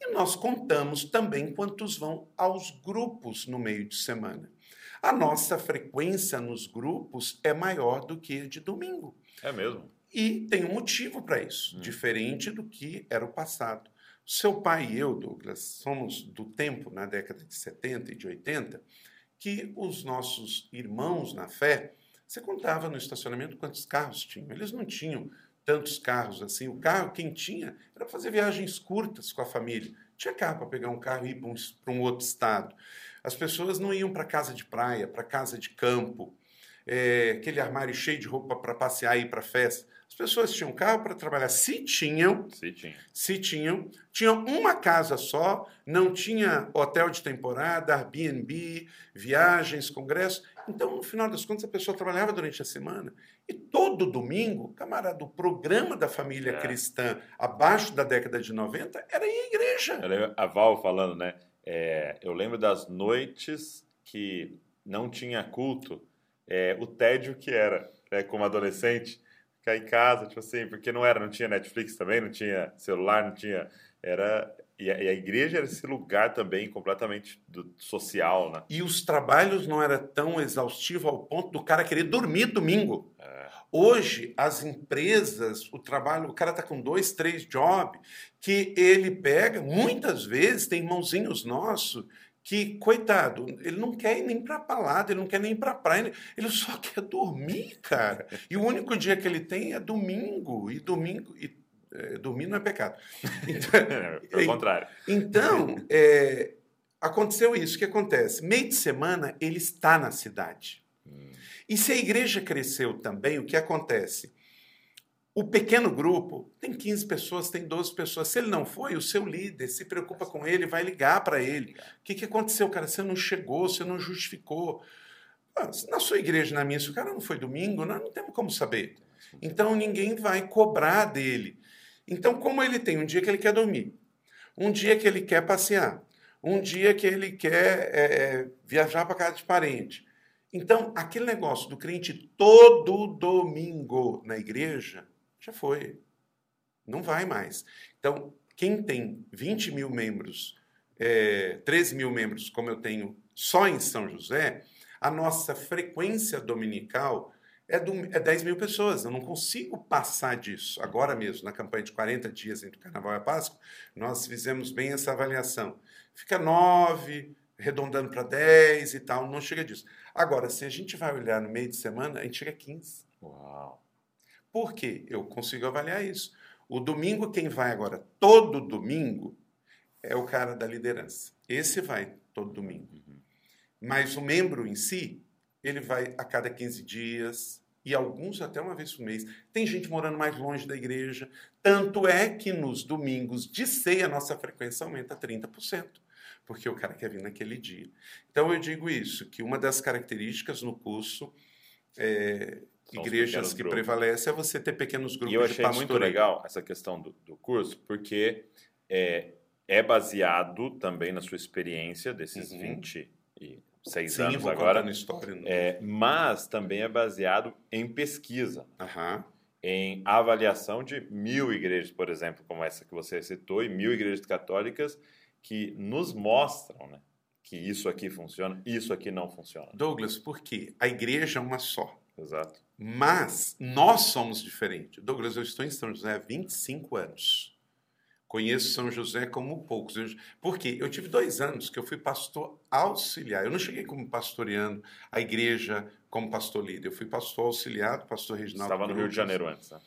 E nós contamos também quantos vão aos grupos no meio de semana. A nossa frequência nos grupos é maior do que a de domingo. É mesmo? E tem um motivo para isso, hum. diferente do que era o passado. Seu pai e eu, Douglas, somos do tempo, na década de 70 e de 80, que os nossos irmãos na fé, você contava no estacionamento quantos carros tinham. Eles não tinham tantos carros assim. O carro, quem tinha, era fazer viagens curtas com a família. Tinha carro para pegar um carro e ir para um, um outro estado. As pessoas não iam para casa de praia, para casa de campo, é, aquele armário cheio de roupa para passear e ir para festa. As pessoas tinham carro para trabalhar. Se tinham, Se tinha. se tinham, tinham uma casa só, não tinha hotel de temporada, Airbnb, viagens, congressos. Então, no final das contas, a pessoa trabalhava durante a semana e todo domingo, camarada, o programa da família É. cristã abaixo da década de 90 era ir à igreja. Lembro a Val falando, né? é, eu lembro das noites que não tinha culto, é, o tédio que era, né, como adolescente, ficar em casa, tipo assim, porque não era, não tinha Netflix também, não tinha celular, não tinha. Era. E a, e a igreja era esse lugar também completamente do, social, né? E os trabalhos não era tão exaustivo ao ponto do cara querer dormir domingo. É, Hoje, as empresas, o trabalho, o cara está com dois, três jobs, que ele pega, muitas vezes, tem irmãozinhos nossos que, coitado, ele não quer ir nem para balada, ele não quer nem ir para praia, ele só quer dormir, cara. E o único dia que ele tem é domingo, e domingo, e dormir não é pecado. Então, pelo contrário. então, é, aconteceu isso. O que acontece? Meio de semana, ele está na cidade. E se a igreja cresceu também, o que acontece? O pequeno grupo tem 15 pessoas, tem 12 pessoas. Se ele não foi, o seu líder se preocupa com ele, vai ligar para ele. O que, que aconteceu, cara? Você não chegou, você não justificou. Ah, Na sua igreja, na minha, se o cara não foi domingo, nós não temos como saber. Então ninguém vai cobrar dele. Então, como ele tem um dia que ele quer dormir, um dia que ele quer passear, um dia que ele quer é, é, viajar para casa de parente. Então, aquele negócio do crente todo domingo na igreja já foi. Não vai mais. Então, quem tem 20 mil membros, é, 13 mil membros, como eu tenho só em São José, a nossa frequência dominical é, do, é 10 mil pessoas. Eu não consigo passar disso. Agora mesmo, na campanha de 40 dias entre o Carnaval e a Páscoa, nós fizemos bem essa avaliação. Fica 9, arredondando para 10 e tal, não chega disso. Agora, se a gente vai olhar no meio de semana, a gente chega a 15. Uau. Por quê? Eu consigo avaliar isso. O domingo, quem vai agora todo domingo é o cara da liderança. Esse vai todo domingo. Mas o membro em si, ele vai a cada 15 dias e alguns até uma vez por mês. Tem gente morando mais longe da igreja. Tanto é que nos domingos de ceia a nossa frequência aumenta 30%. Porque o cara quer vir naquele dia. Então eu digo isso, que uma das características no curso é, igrejas que grupos. prevalece é você ter pequenos grupos E eu de achei muito pastoreio. legal essa questão do, do curso, porque é, é baseado também na sua experiência desses Uhum. 26 Sim, anos agora, contando história. É, mas também é baseado em pesquisa, Aham. em avaliação de mil igrejas, por exemplo, como essa que você citou, e mil igrejas católicas que nos mostram né, que isso aqui funciona, isso aqui não funciona. Douglas, por quê? A igreja é uma só. Exato. Mas nós somos diferentes. Douglas, eu estou em São José há 25 anos. Conheço São José como poucos. Eu- Por quê? Eu tive dois anos que eu fui pastor auxiliar. Eu não cheguei como pastoreando a igreja como pastor líder. Eu fui pastor auxiliar do pastor Reginaldo. Estava no Rio de. Janeiro antes. Né?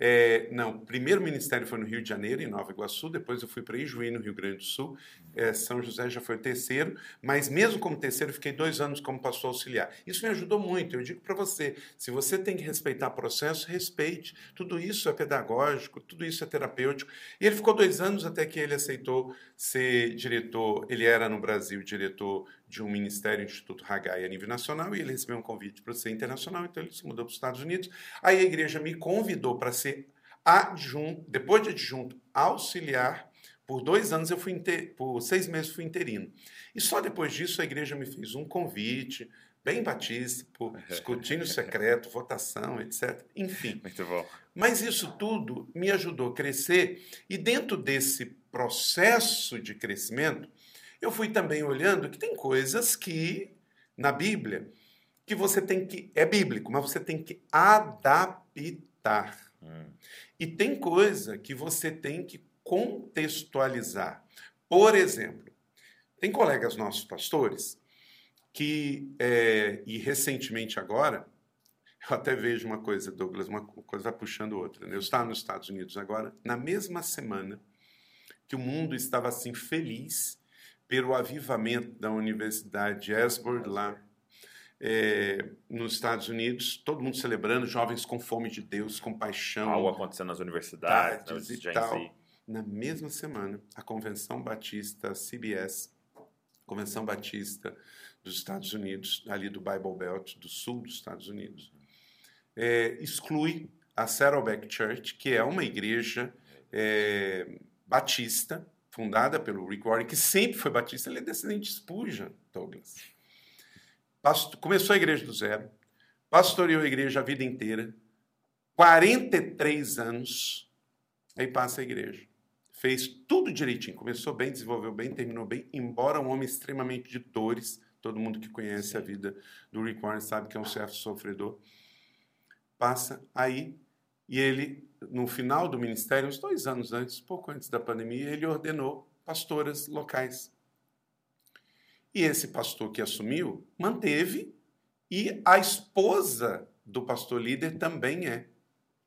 É, não, primeiro ministério foi no Rio de Janeiro, em Nova Iguaçu, depois eu fui para Ijuí, no Rio Grande do Sul. É, São José já foi o terceiro, mas mesmo como terceiro, fiquei dois anos como pastor auxiliar. Isso me ajudou muito. Eu digo para você: se você tem que respeitar processo, respeite. Tudo isso é pedagógico, tudo isso é terapêutico. E ele ficou dois anos até que ele aceitou ser diretor. Ele era no Brasil diretor de um ministério, Instituto Hagai, a nível nacional, e ele recebeu um convite para ser internacional, então ele se mudou para os Estados Unidos. Aí a igreja me convidou para ser adjunto, depois de adjunto, auxiliar. Por dois anos eu fui inter... por seis meses fui interino. E só depois disso a igreja me fez um convite, bem batista, por escrutínio secreto, votação, etc. Enfim. Muito bom. Mas isso tudo me ajudou a crescer, e dentro desse processo de crescimento, eu fui também olhando que tem coisas que, na Bíblia, que você tem que. É bíblico, mas você tem que adaptar. Hum. E tem coisa que você tem que contextualizar. Por exemplo, tem colegas nossos pastores que, é, e recentemente agora, eu até vejo uma coisa, Douglas, uma coisa vai puxando outra. Né? Eu estava nos Estados Unidos agora, na mesma semana que o mundo estava assim feliz pelo avivamento da Universidade de Esbord lá é, nos Estados Unidos, todo mundo celebrando, jovens com fome de Deus, com paixão. Algo acontecendo nas universidades, e tal. Na mesma semana, a Convenção Batista CBS, Convenção Batista dos Estados Unidos, ali do Bible Belt, do sul dos Estados Unidos, é, exclui a Saddleback Church, que é uma igreja é, batista, fundada pelo Rick Warren, que sempre foi batista, ele é descendente de Spurgeon, Douglas. começou a igreja do zero, pastoreou a igreja a vida inteira, 43 anos, aí passa a igreja. Fez tudo direitinho, começou bem, desenvolveu bem, terminou bem, embora um homem extremamente de dores, todo mundo que conhece a vida do Rick Warren sabe que é um certo sofredor. Passa aí, e ele, no final do ministério, uns dois anos antes, pouco antes da pandemia, ele ordenou pastoras locais. E esse pastor que assumiu manteve, e a esposa do pastor líder também é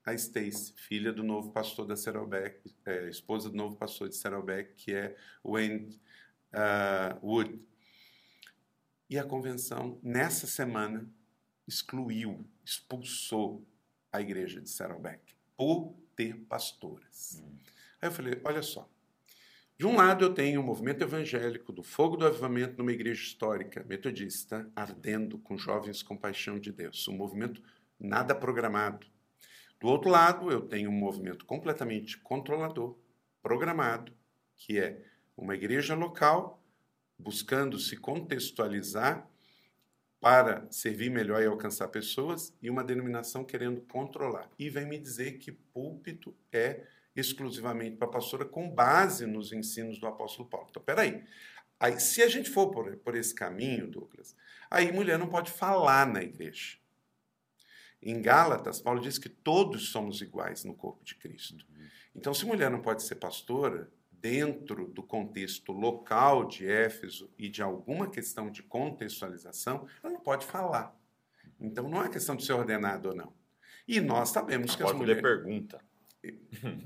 a Stacy, filha do novo pastor da Saddleback, é, esposa do novo pastor de Saddleback, que é Wayne uh, Wood. E a convenção, nessa semana, excluiu, expulsou a igreja de Saddleback por ter pastoras. Hum. Aí eu falei: olha só. De um lado, eu tenho o um movimento evangélico do fogo do avivamento numa igreja histórica metodista, ardendo com jovens com paixão de Deus. Um movimento nada programado. Do outro lado, eu tenho um movimento completamente controlador, programado, que é uma igreja local buscando se contextualizar para servir melhor e alcançar pessoas, e uma denominação querendo controlar. E vem me dizer que púlpito é exclusivamente para a pastora com base nos ensinos do apóstolo Paulo. Então, peraí. Aí, se a gente for por, por esse caminho, Douglas, aí mulher não pode falar na igreja. Em Gálatas, Paulo diz que todos somos iguais no corpo de Cristo. Então, se mulher não pode ser pastora, dentro do contexto local de Éfeso e de alguma questão de contextualização, ela não pode falar. Então não é questão de ser ordenado ou não. E nós sabemos que pode as mulheres pergunta.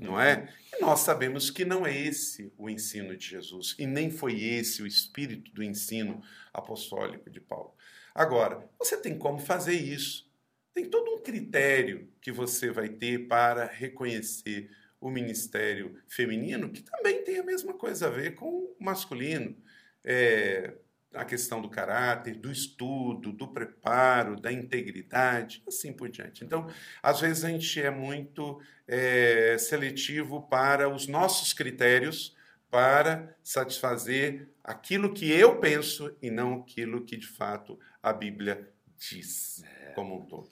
Não é? E nós sabemos que não é esse o ensino de Jesus e nem foi esse o espírito do ensino apostólico de Paulo. Agora, você tem como fazer isso. Tem todo um critério que você vai ter para reconhecer o ministério feminino, que também tem a mesma coisa a ver com o masculino. É, a questão do caráter, do estudo, do preparo, da integridade, assim por diante. Então, às vezes a gente é muito é, seletivo para os nossos critérios para satisfazer aquilo que eu penso e não aquilo que de fato a Bíblia diz é. como um todo.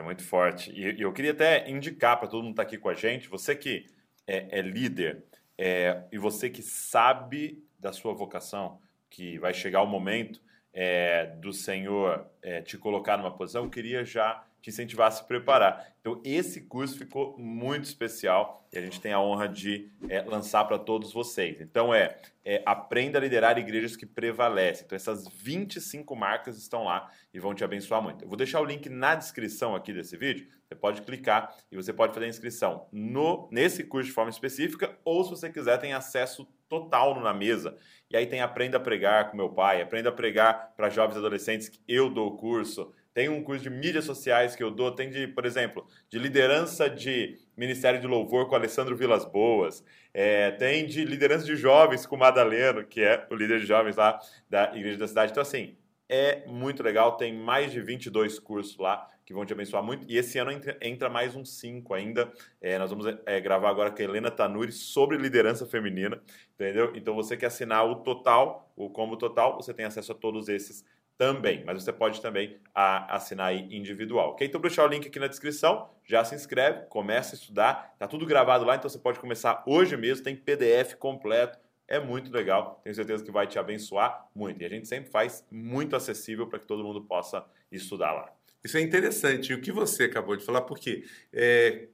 É muito forte. E eu queria até indicar para todo mundo que está aqui com a gente, você que é, é líder é, e você que sabe da sua vocação, que vai chegar o momento é, do Senhor é, te colocar numa posição, eu queria já te incentivar a se preparar. Então, esse curso ficou muito especial e a gente tem a honra de é, lançar para todos vocês. Então, é, é, Aprenda a liderar igrejas que prevalecem. Então, essas 25 marcas estão lá e vão te abençoar muito. Eu vou deixar o link na descrição aqui desse vídeo. Você pode clicar e você pode fazer a inscrição no, nesse curso de forma específica ou, se você quiser, tem acesso total no Na Mesa. E aí tem Aprenda a Pregar com meu pai, Aprenda a Pregar para jovens adolescentes, que eu dou o curso tem um curso de mídias sociais que eu dou, tem de, por exemplo, de liderança de Ministério de Louvor com Alessandro Vilas Boas, é, tem de liderança de jovens com Madaleno, que é o líder de jovens lá da Igreja da Cidade. Então, assim, é muito legal, tem mais de 22 cursos lá que vão te abençoar muito. E esse ano entra, entra mais uns 5 ainda. É, nós vamos é, gravar agora com a Helena Tanuri sobre liderança feminina, entendeu? Então, você quer assinar o total, o combo total, você tem acesso a todos esses também, mas você pode também a, assinar aí individual. Ok? Então, vou deixar o link aqui na descrição, já se inscreve, começa a estudar, tá tudo gravado lá, então você pode começar hoje mesmo, tem PDF completo, é muito legal, tenho certeza que vai te abençoar muito. E a gente sempre faz muito acessível para que todo mundo possa estudar lá. Isso é interessante, e o que você acabou de falar, porque é,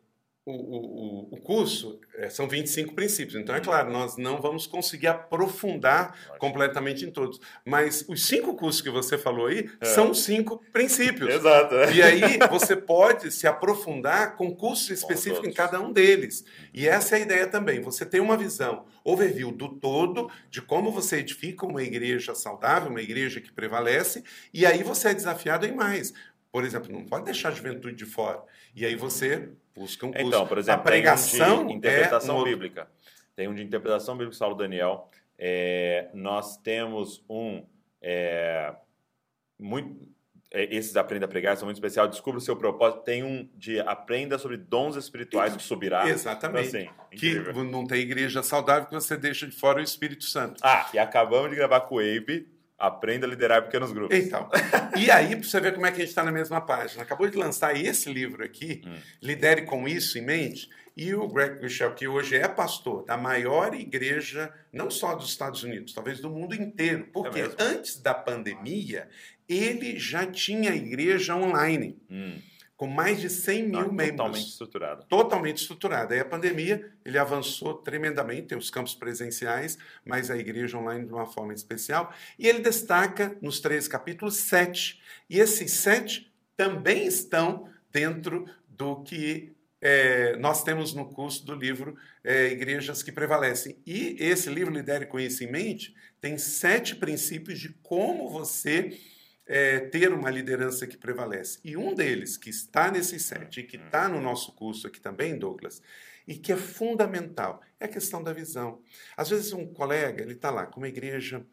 o, o, o curso é, são 25 princípios. Então, é claro, nós não vamos conseguir aprofundar completamente em todos. Mas os cinco cursos que você falou aí é. são cinco princípios. Exato. É. E aí você pode se aprofundar com cursos específicos em cada um deles. E essa é a ideia também. Você tem uma visão overview do todo de como você edifica uma igreja saudável, uma igreja que prevalece, e aí você é desafiado em mais. Por exemplo, não pode deixar a juventude de fora. E aí você busca um curso. Então, por exemplo, a pregação um de interpretação é um bíblica. Tem um de interpretação bíblica, Saulo Daniel. É, nós temos um é, muito é, esses aprenda a pregar são muito especial. Descubra o seu propósito. Tem um de aprenda sobre dons espirituais que subirá. Exatamente. Então, assim, que não tem igreja saudável que você deixa de fora o Espírito Santo. Ah, e acabamos de gravar com o Abe Aprenda a liderar pequenos grupos. Então, e aí, para você ver como é que a gente está na mesma página. Acabou de lançar esse livro aqui, hum. Lidere com Isso em Mente, e o Greg Michel, que hoje é pastor da maior igreja, não só dos Estados Unidos, talvez do mundo inteiro, porque é antes da pandemia, ele já tinha igreja online. Hum com mais de 100 mil membros. Totalmente estruturado. Totalmente estruturado. Aí a pandemia, ele avançou tremendamente, tem os campos presenciais, mas a igreja online de uma forma especial. E ele destaca nos três capítulos sete. E esses sete também estão dentro do que é, nós temos no curso do livro é, Igrejas que Prevalecem. E esse livro, Lidere com Isso em Mente, tem sete princípios de como você é, ter uma liderança que prevalece. E um deles, que está nesse sete e que está no nosso curso aqui também, Douglas, e que é fundamental, é a questão da visão. Às vezes um colega, ele está lá com uma igreja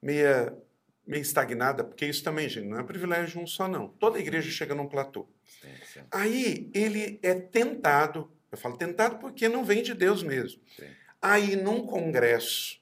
meia, meio estagnada, porque isso também, gente, não é privilégio um só, não. Toda igreja chega num platô. Sim, sim. Aí ele é tentado, eu falo tentado porque não vem de Deus mesmo. Sim. Aí num congresso,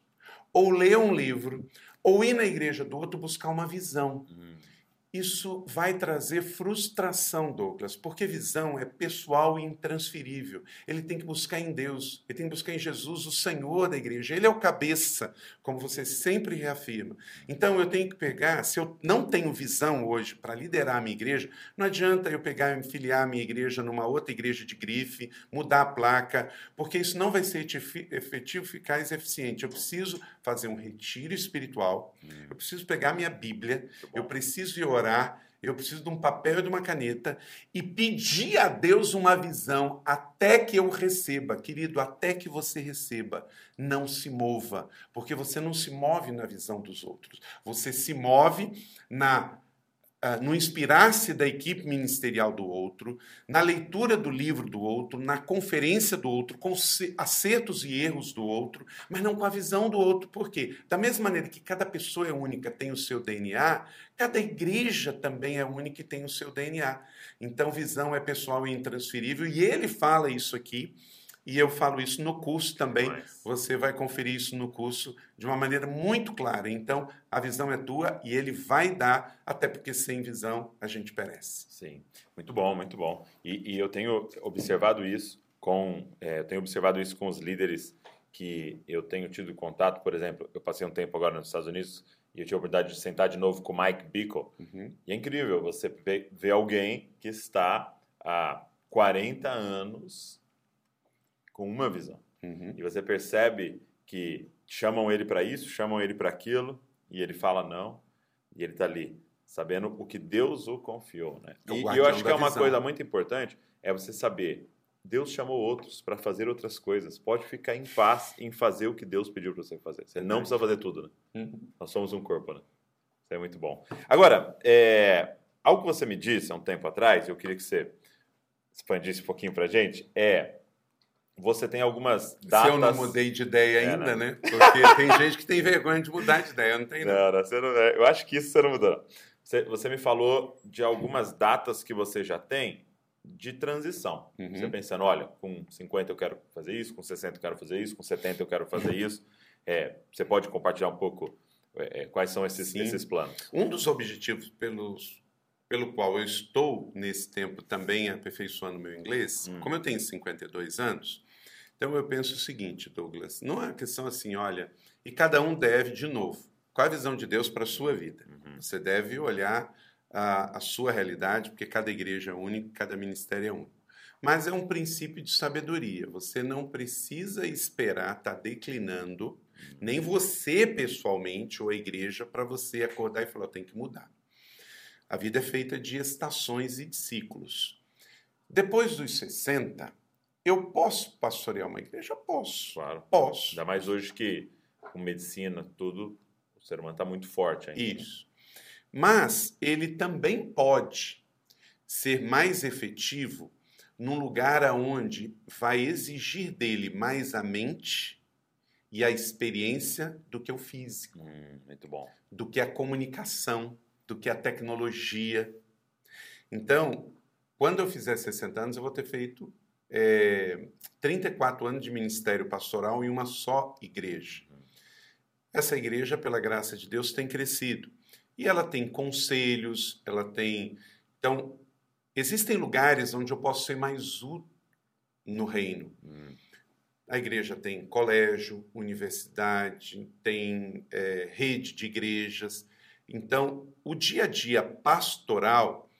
ou ler um livro, ou ir na igreja do outro buscar uma visão. Uhum isso vai trazer frustração, Douglas, porque visão é pessoal e intransferível. Ele tem que buscar em Deus, ele tem que buscar em Jesus, o Senhor da igreja. Ele é o cabeça, como você sempre reafirma. Então eu tenho que pegar, se eu não tenho visão hoje para liderar a minha igreja, não adianta eu pegar e filiar a minha igreja numa outra igreja de grife, mudar a placa, porque isso não vai ser efetivo, eficaz e eficiente. Eu preciso fazer um retiro espiritual, eu preciso pegar minha Bíblia, eu preciso ir orar orar, eu preciso de um papel e de uma caneta e pedir a Deus uma visão até que eu receba. Querido, até que você receba, não se mova, porque você não se move na visão dos outros. Você se move na no inspirar-se da equipe ministerial do outro, na leitura do livro do outro, na conferência do outro, com acertos e erros do outro, mas não com a visão do outro. Por quê? Da mesma maneira que cada pessoa é única, tem o seu DNA, cada igreja também é única e tem o seu DNA. Então, visão é pessoal e intransferível, e ele fala isso aqui e eu falo isso no curso também. Você vai conferir isso no curso de uma maneira muito clara. Então, a visão é tua e ele vai dar, até porque sem visão a gente perece. Sim, muito bom, muito bom. E, e eu tenho observado isso com, é, tenho observado isso com os líderes que eu tenho tido contato. Por exemplo, eu passei um tempo agora nos Estados Unidos e eu tive a oportunidade de sentar de novo com o Mike Bickle. Uhum. E é incrível você ver alguém que está há 40 anos com uma visão. Uhum. E você percebe que chamam ele para isso, chamam ele para aquilo, e ele fala não, e ele está ali, sabendo o que Deus o confiou. Né? E, e eu acho que é uma visão. coisa muito importante, é você saber, Deus chamou outros para fazer outras coisas. Pode ficar em paz em fazer o que Deus pediu para você fazer. Você não precisa fazer tudo, né? Uhum. Nós somos um corpo, né? Isso é muito bom. Agora, é, algo que você me disse há um tempo atrás, eu queria que você expandisse um pouquinho para gente, é você tem algumas datas... Se eu não mudei de ideia é, ainda, né? né? Porque tem gente que tem vergonha de mudar de ideia, não tem não. Não, não, você não eu acho que isso você não mudou. Você, você me falou de algumas datas que você já tem de transição. Uhum. Você pensando, olha, com 50 eu quero fazer isso, com 60 eu quero fazer isso, com 70 eu quero fazer isso. É, você pode compartilhar um pouco é, é quais são esses, esses planos? Um dos objetivos pelos, pelo qual eu estou nesse tempo também aperfeiçoando meu inglês, hum. como eu tenho 52 anos, então eu penso o seguinte, Douglas, não é uma questão assim, olha, e cada um deve, de novo, qual a visão de Deus para a sua vida? Uhum. Você deve olhar a, a, sua realidade, porque cada igreja é única, cada ministério é único. Mas é um princípio de sabedoria. Você não precisa esperar estar tá declinando, nem você pessoalmente ou a igreja, para você acordar e falar: tem que mudar. A vida é feita de estações e de ciclos. Depois dos 60, eu posso pastorear uma igreja? Posso. Claro. Posso. Ainda mais hoje que com medicina, tudo, o ser humano está muito forte ainda. Né? Isso. Mas ele também pode ser mais efetivo num lugar aonde vai exigir dele mais a mente e a experiência do que o físico. Hum, muito bom. Do que a comunicação, do que a tecnologia. Então, quando eu fizer 60 anos, eu vou ter feito é, 34 anos de ministério pastoral em uma só igreja. Essa igreja, pela graça de Deus, tem crescido. E ela tem conselhos, ela tem. Então, existem lugares onde eu posso ser mais útil no reino. A igreja tem colégio, universidade, tem é, rede de igrejas. Então, o dia a dia pastoral,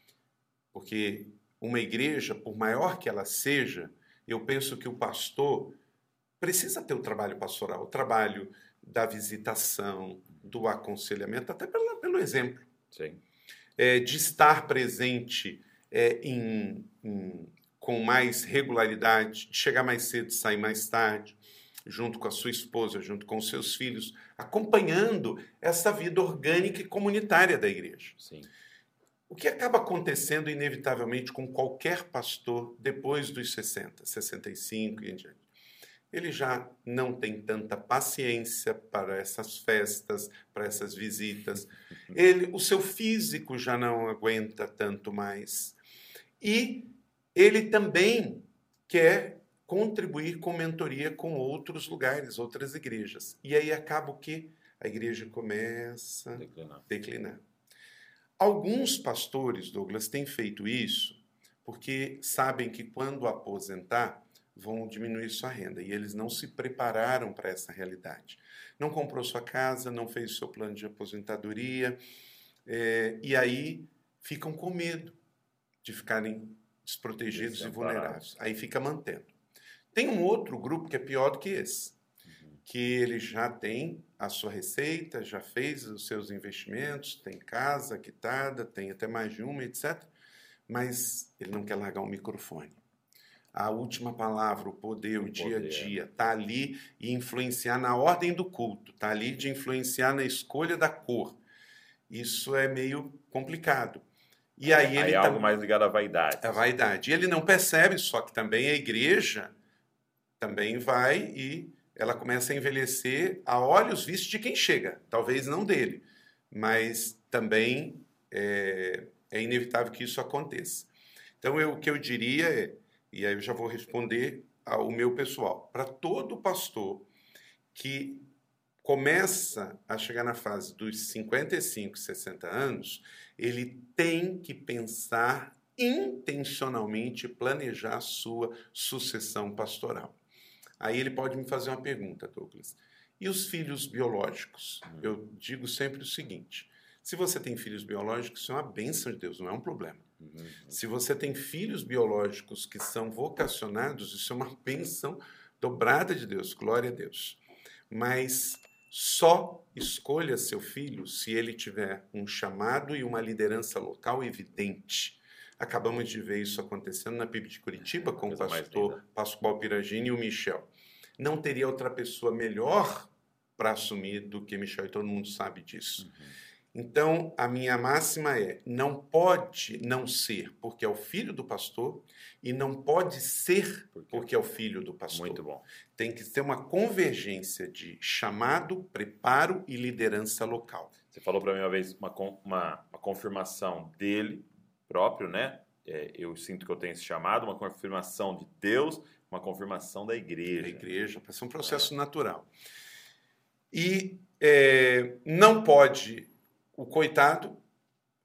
porque uma igreja, por maior que ela seja, eu penso que o pastor precisa ter o trabalho pastoral, o trabalho da visitação, do aconselhamento, até pelo, pelo exemplo. É, de estar presente é, em, em, com mais regularidade, de chegar mais cedo, sair mais tarde, junto com a sua esposa, junto com os seus filhos, acompanhando essa vida orgânica e comunitária da igreja. Sim. O que acaba acontecendo inevitavelmente com qualquer pastor depois dos 60, 65 e em diante? Ele já não tem tanta paciência para essas festas, para essas visitas. Ele, o seu físico já não aguenta tanto mais. E ele também quer contribuir com mentoria com outros lugares, outras igrejas. E aí acaba o que? A igreja começa a declinar. declinar. Alguns pastores, Douglas, têm feito isso porque sabem que quando aposentar vão diminuir sua renda e eles não se prepararam para essa realidade. Não comprou sua casa, não fez seu plano de aposentadoria é, e aí ficam com medo de ficarem desprotegidos e vulneráveis. Aí fica mantendo. Tem um outro grupo que é pior do que esse, uhum. que ele já tem a sua receita, já fez os seus investimentos, tem casa quitada, tem até mais de uma, etc. Mas ele não quer largar o microfone. A última palavra, o poder, o, o dia a dia, está ali e influenciar na ordem do culto, está ali de influenciar na escolha da cor. Isso é meio complicado. E aí, aí ele é tá... algo mais ligado à vaidade. À vaidade. E ele não percebe, só que também a igreja também vai e ela começa a envelhecer a olhos vistos de quem chega, talvez não dele, mas também é, é inevitável que isso aconteça. Então, eu, o que eu diria é, e aí eu já vou responder ao meu pessoal, para todo pastor que começa a chegar na fase dos 55, 60 anos, ele tem que pensar intencionalmente planejar sua sucessão pastoral. Aí ele pode me fazer uma pergunta, Douglas. E os filhos biológicos? Hum. Eu digo sempre o seguinte: se você tem filhos biológicos, isso é uma bênção de Deus, não é um problema. Uhum. Se você tem filhos biológicos que são vocacionados, isso é uma bênção dobrada de Deus, glória a Deus. Mas só escolha seu filho se ele tiver um chamado e uma liderança local evidente. Acabamos de ver isso acontecendo na PIB de Curitiba com o pastor Pascoal Piragini e o Michel. Não teria outra pessoa melhor para assumir do que Michel, e todo mundo sabe disso. Uhum. Então, a minha máxima é: não pode não ser porque é o filho do pastor e não pode ser porque é o filho do pastor. Muito bom. Tem que ter uma convergência de chamado, preparo e liderança local. Você falou para mim uma vez uma, uma, uma confirmação dele próprio, né? É, eu sinto que eu tenho esse chamado, uma confirmação de Deus, uma confirmação da igreja. Da igreja, para ser um processo é. natural. E é, não pode o coitado,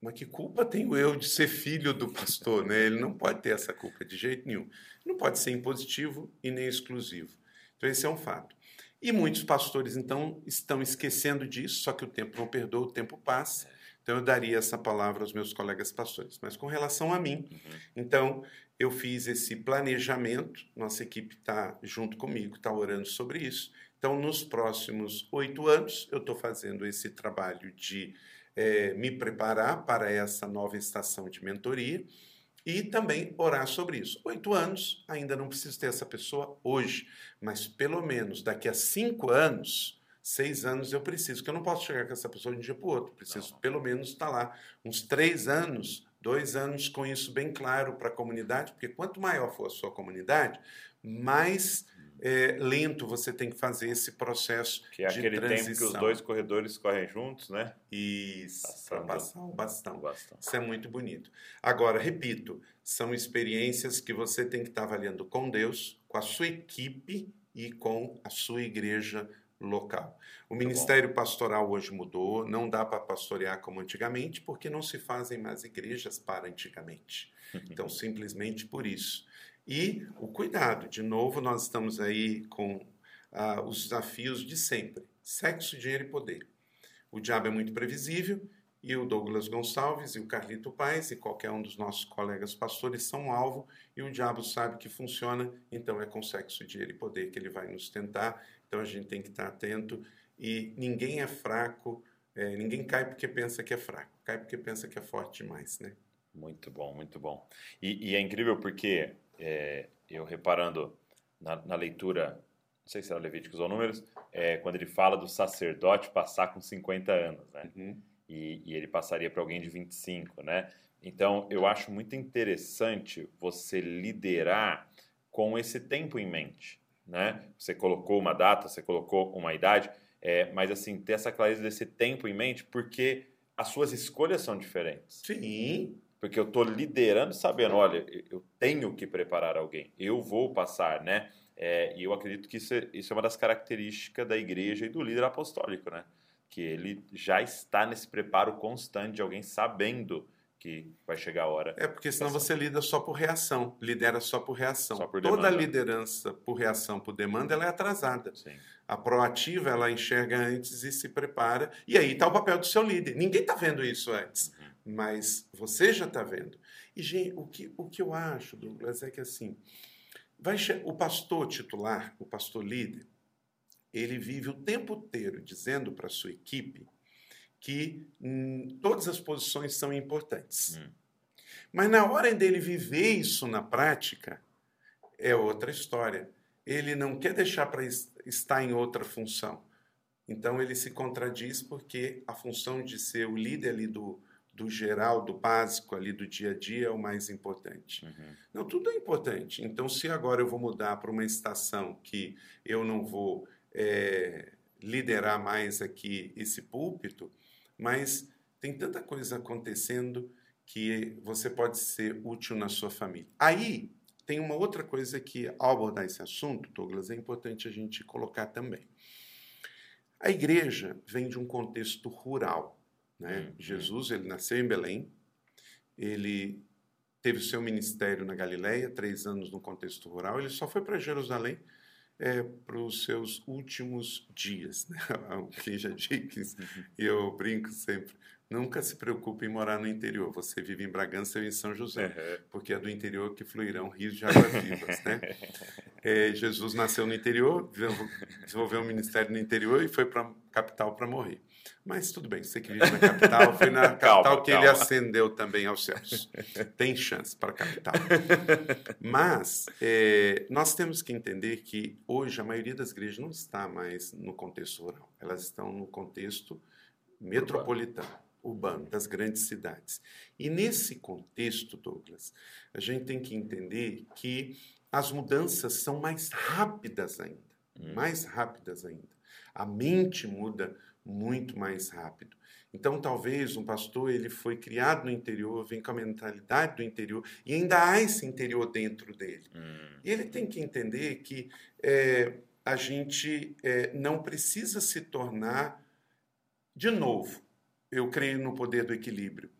mas que culpa tenho eu de ser filho do pastor, né? Ele não pode ter essa culpa de jeito nenhum. Não pode ser impositivo e nem exclusivo. Então esse é um fato. E muitos pastores então estão esquecendo disso, só que o tempo não perdoa, o tempo passa Então eu daria essa palavra aos meus colegas pastores. Mas com relação a mim, Uhum. então eu fiz esse planejamento, nossa equipe está junto comigo, está orando sobre isso. Então, nos próximos oito anos, eu estou fazendo esse trabalho de eh, me preparar para essa nova estação de mentoria e também orar sobre isso. Oito anos, ainda não preciso ter essa pessoa hoje, mas pelo menos daqui a cinco anos, seis anos eu preciso, que eu não posso chegar com essa pessoa de um dia para o outro. Preciso Não. pelo menos estar lá uns três anos, dois anos com isso bem claro para a comunidade, porque quanto maior for a sua comunidade, mais eh, lento você tem que fazer esse processo Que é de aquele tempo que os transição. dois corredores correm juntos, né? Isso, para passar o bastão. Bastante. Isso é muito bonito. Agora, repito, são experiências que você tem que estar avaliando com Deus, com a sua equipe e com a sua igreja local. O Muito ministério pastoral hoje mudou, não dá para pastorear como antigamente, porque não se fazem mais igrejas para antigamente. Então, simplesmente por isso. E o cuidado, de novo, nós estamos aí com ah, os desafios de sempre: sexo, dinheiro e poder. O diabo é muito previsível e o Douglas Gonçalves e o Carlito Paes e qualquer um dos nossos colegas pastores são alvo e o diabo sabe que funciona, então é com sexo, dinheiro e poder que ele vai nos tentar. Então a gente tem que estar atento e ninguém é fraco, é, ninguém cai porque pensa que é fraco, cai porque pensa que é forte demais, né? Muito bom, muito bom. E, e é incrível porque é, eu reparando na, na leitura, não sei se era Levíticos ou Números, é, quando ele fala do sacerdote passar com 50 anos, né? Uhum. E, e ele passaria para alguém de 25, né? Então, eu acho muito interessante você liderar com esse tempo em mente, né? Você colocou uma data, você colocou uma idade, é, mas assim, ter essa clareza desse tempo em mente, porque as suas escolhas são diferentes. Sim, Porque eu estou liderando sabendo, olha, eu tenho que preparar alguém, eu vou passar, né? É, e eu acredito que isso é, isso é uma das características da igreja e do líder apostólico, né? Que ele já está nesse preparo constante de alguém sabendo que vai chegar a hora. É porque senão você lida só por reação, lidera só por reação. Só por Toda liderança por reação, por demanda, ela é atrasada. Sim. A proativa, ela enxerga antes e se prepara. E aí está o papel do seu líder. Ninguém está vendo isso antes, mas você já está vendo. E, gente, o que, o que eu acho, Douglas, é que assim, vai o pastor titular, o pastor líder, ele vive o tempo inteiro dizendo para a sua equipe que hum, todas as posições são importantes. Hum. Mas na hora dele viver isso na prática, é outra história. Ele não quer deixar para estar em outra função. Então ele se contradiz porque a função de ser o líder ali do, do geral, do básico ali do dia a dia é o mais importante. Uhum. Não, tudo é importante. Então, se agora eu vou mudar para uma estação que eu não vou é, liderar mais aqui esse púlpito, mas tem tanta coisa acontecendo que você pode ser útil na sua família. Aí tem uma outra coisa que, ao abordar esse assunto, Douglas, é importante a gente colocar também. A igreja vem de um contexto rural. Né? Uhum. Jesus ele nasceu em Belém, ele teve o seu ministério na Galileia, três anos no contexto rural. Ele só foi para Jerusalém é, para os seus últimos dias. Né? Quem já disse, e eu brinco sempre, nunca se preocupe em morar no interior. Você vive em Bragança ou em São José, Uhum. porque é do interior que fluirão rios de águas vivas. Né? É, Jesus nasceu no interior, desenvolveu um ministério no interior e foi para a capital para morrer. Mas tudo bem, você que vive na capital, foi na capital Calma, que ele calma. ascendeu também aos céus. Tem chance para a capital. Mas é, nós temos que entender que hoje a maioria das igrejas não está mais no contexto rural, elas estão no contexto metropolitano, urbano, das grandes cidades. E nesse contexto, Douglas, a gente tem que entender que as mudanças são mais rápidas ainda, Hum. mais rápidas ainda. A mente muda muito mais rápido. Então, talvez um pastor ele foi criado no interior, vem com a mentalidade do interior e ainda há esse interior dentro dele. Hum. E ele tem que entender que é, a gente é, não precisa se tornar, de novo, eu creio no poder do equilíbrio.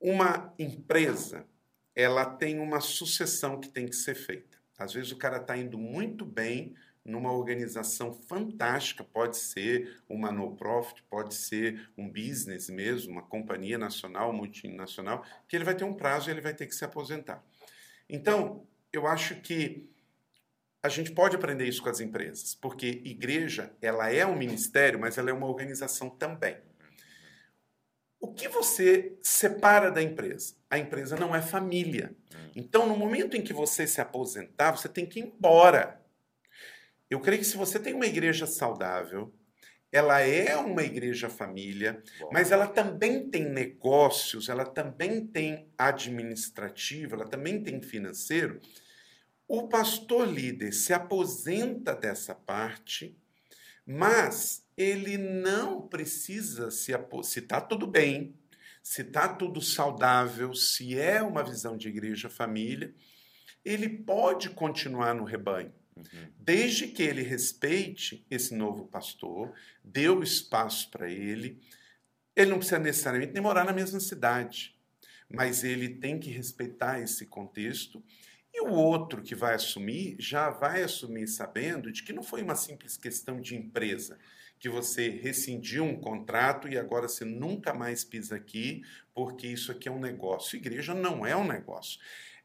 Uma empresa, ela tem uma sucessão que tem que ser feita. Às vezes o cara está indo muito bem numa organização fantástica, pode ser uma no-profit, pode ser um business mesmo, uma companhia nacional, multinacional, que ele vai ter um prazo e ele vai ter que se aposentar. Então, eu acho que a gente pode aprender isso com as empresas, porque igreja, ela é um ministério, mas ela é uma organização também. O que você separa da empresa? A empresa não é família. Então, no momento em que você se aposentar, você tem que ir embora. Eu creio que se você tem uma igreja saudável, ela é uma igreja família, Bom. mas ela também tem negócios, ela também tem administrativo, ela também tem financeiro. O pastor líder se aposenta dessa parte, mas ele não precisa se se está tudo bem, se está tudo saudável, se é uma visão de igreja família, ele pode continuar no rebanho. Uhum. Desde que ele respeite esse novo pastor, dê o espaço para ele. Ele não precisa necessariamente nem morar na mesma cidade, mas ele tem que respeitar esse contexto. E o outro que vai assumir, já vai assumir sabendo de que não foi uma simples questão de empresa, que você rescindiu um contrato e agora você nunca mais pisa aqui, porque isso aqui é um negócio. Igreja não é um negócio.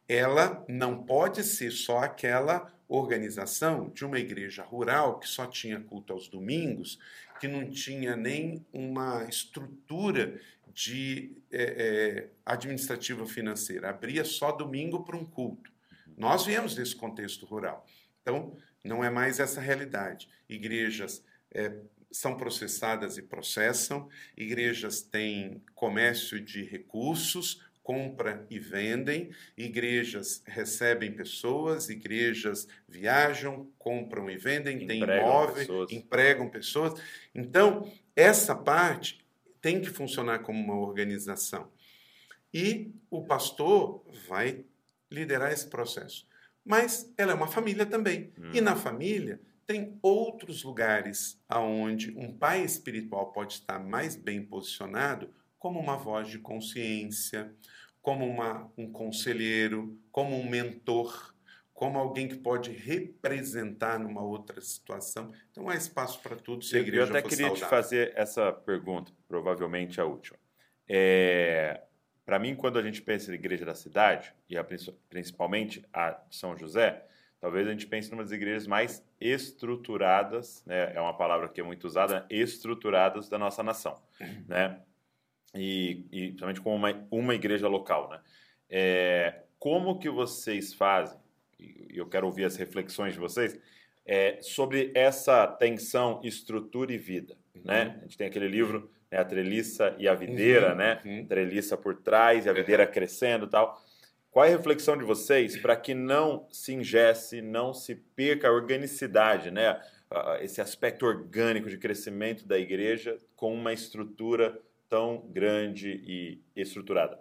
Ela não pode ser só aquela organização de uma igreja rural que só tinha culto aos domingos, que não tinha nem uma estrutura de é, é, administrativa financeira, abria só domingo para um culto. Nós viemos desse contexto rural. Então, não é mais essa realidade. Igrejas é, são processadas e processam, igrejas têm comércio de recursos, compra e vendem, igrejas recebem pessoas, igrejas viajam, compram e vendem, têm imóveis, pessoas. empregam pessoas. Então, essa parte tem que funcionar como uma organização. E o pastor vai liderar esse processo. Mas ela é uma família também. Hum. E na família tem outros lugares aonde um pai espiritual pode estar mais bem posicionado como uma voz de consciência, como uma, um conselheiro, como um mentor, como alguém que pode representar numa outra situação. Então há espaço para tudo se a igreja Eu até queria saudável. te fazer essa pergunta, provavelmente a última. É, para mim, quando a gente pensa em igreja da cidade, e a, principalmente a de São José, talvez a gente pense em umas igrejas mais estruturadas, né? é uma palavra que é muito usada, estruturadas da nossa nação. Uhum. Né? E, e principalmente como uma, uma igreja local, né? É, como que vocês fazem, e eu quero ouvir as reflexões de vocês, é, sobre essa tensão estrutura e vida, uhum. né? A gente tem aquele livro, né, A Treliça e a Videira, uhum. né? Uhum. Treliça por trás e a videira crescendo e tal. Qual é a reflexão de vocês para que não se ingesse, não se perca a organicidade, né? Esse aspecto orgânico de crescimento da igreja com uma estrutura tão grande e estruturada?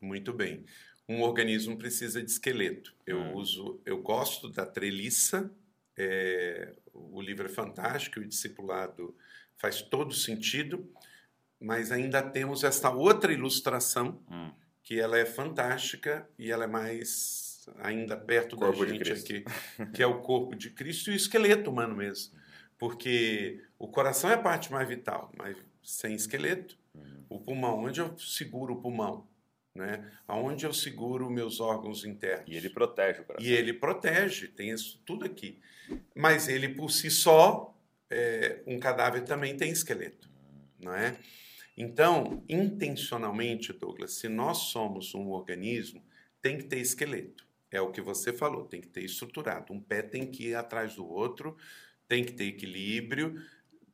Muito bem. Um organismo precisa de esqueleto. Eu hum. uso, eu gosto da treliça. É, o livro é fantástico, o discipulado faz todo sentido, mas ainda temos esta outra ilustração hum. que ela é fantástica e ela é mais ainda perto da gente aqui, que é o corpo de Cristo e o esqueleto humano mesmo, porque o coração é a parte mais vital, mas sem esqueleto o pulmão, onde eu seguro o pulmão? Né? Aonde eu seguro meus órgãos internos? E ele protege o coração. E ele protege, tem isso tudo aqui. Mas ele por si só, é, um cadáver também tem esqueleto, não é? Então, intencionalmente, Douglas, se nós somos um organismo, tem que ter esqueleto. É o que você falou, tem que ter estruturado. Um pé tem que ir atrás do outro, tem que ter equilíbrio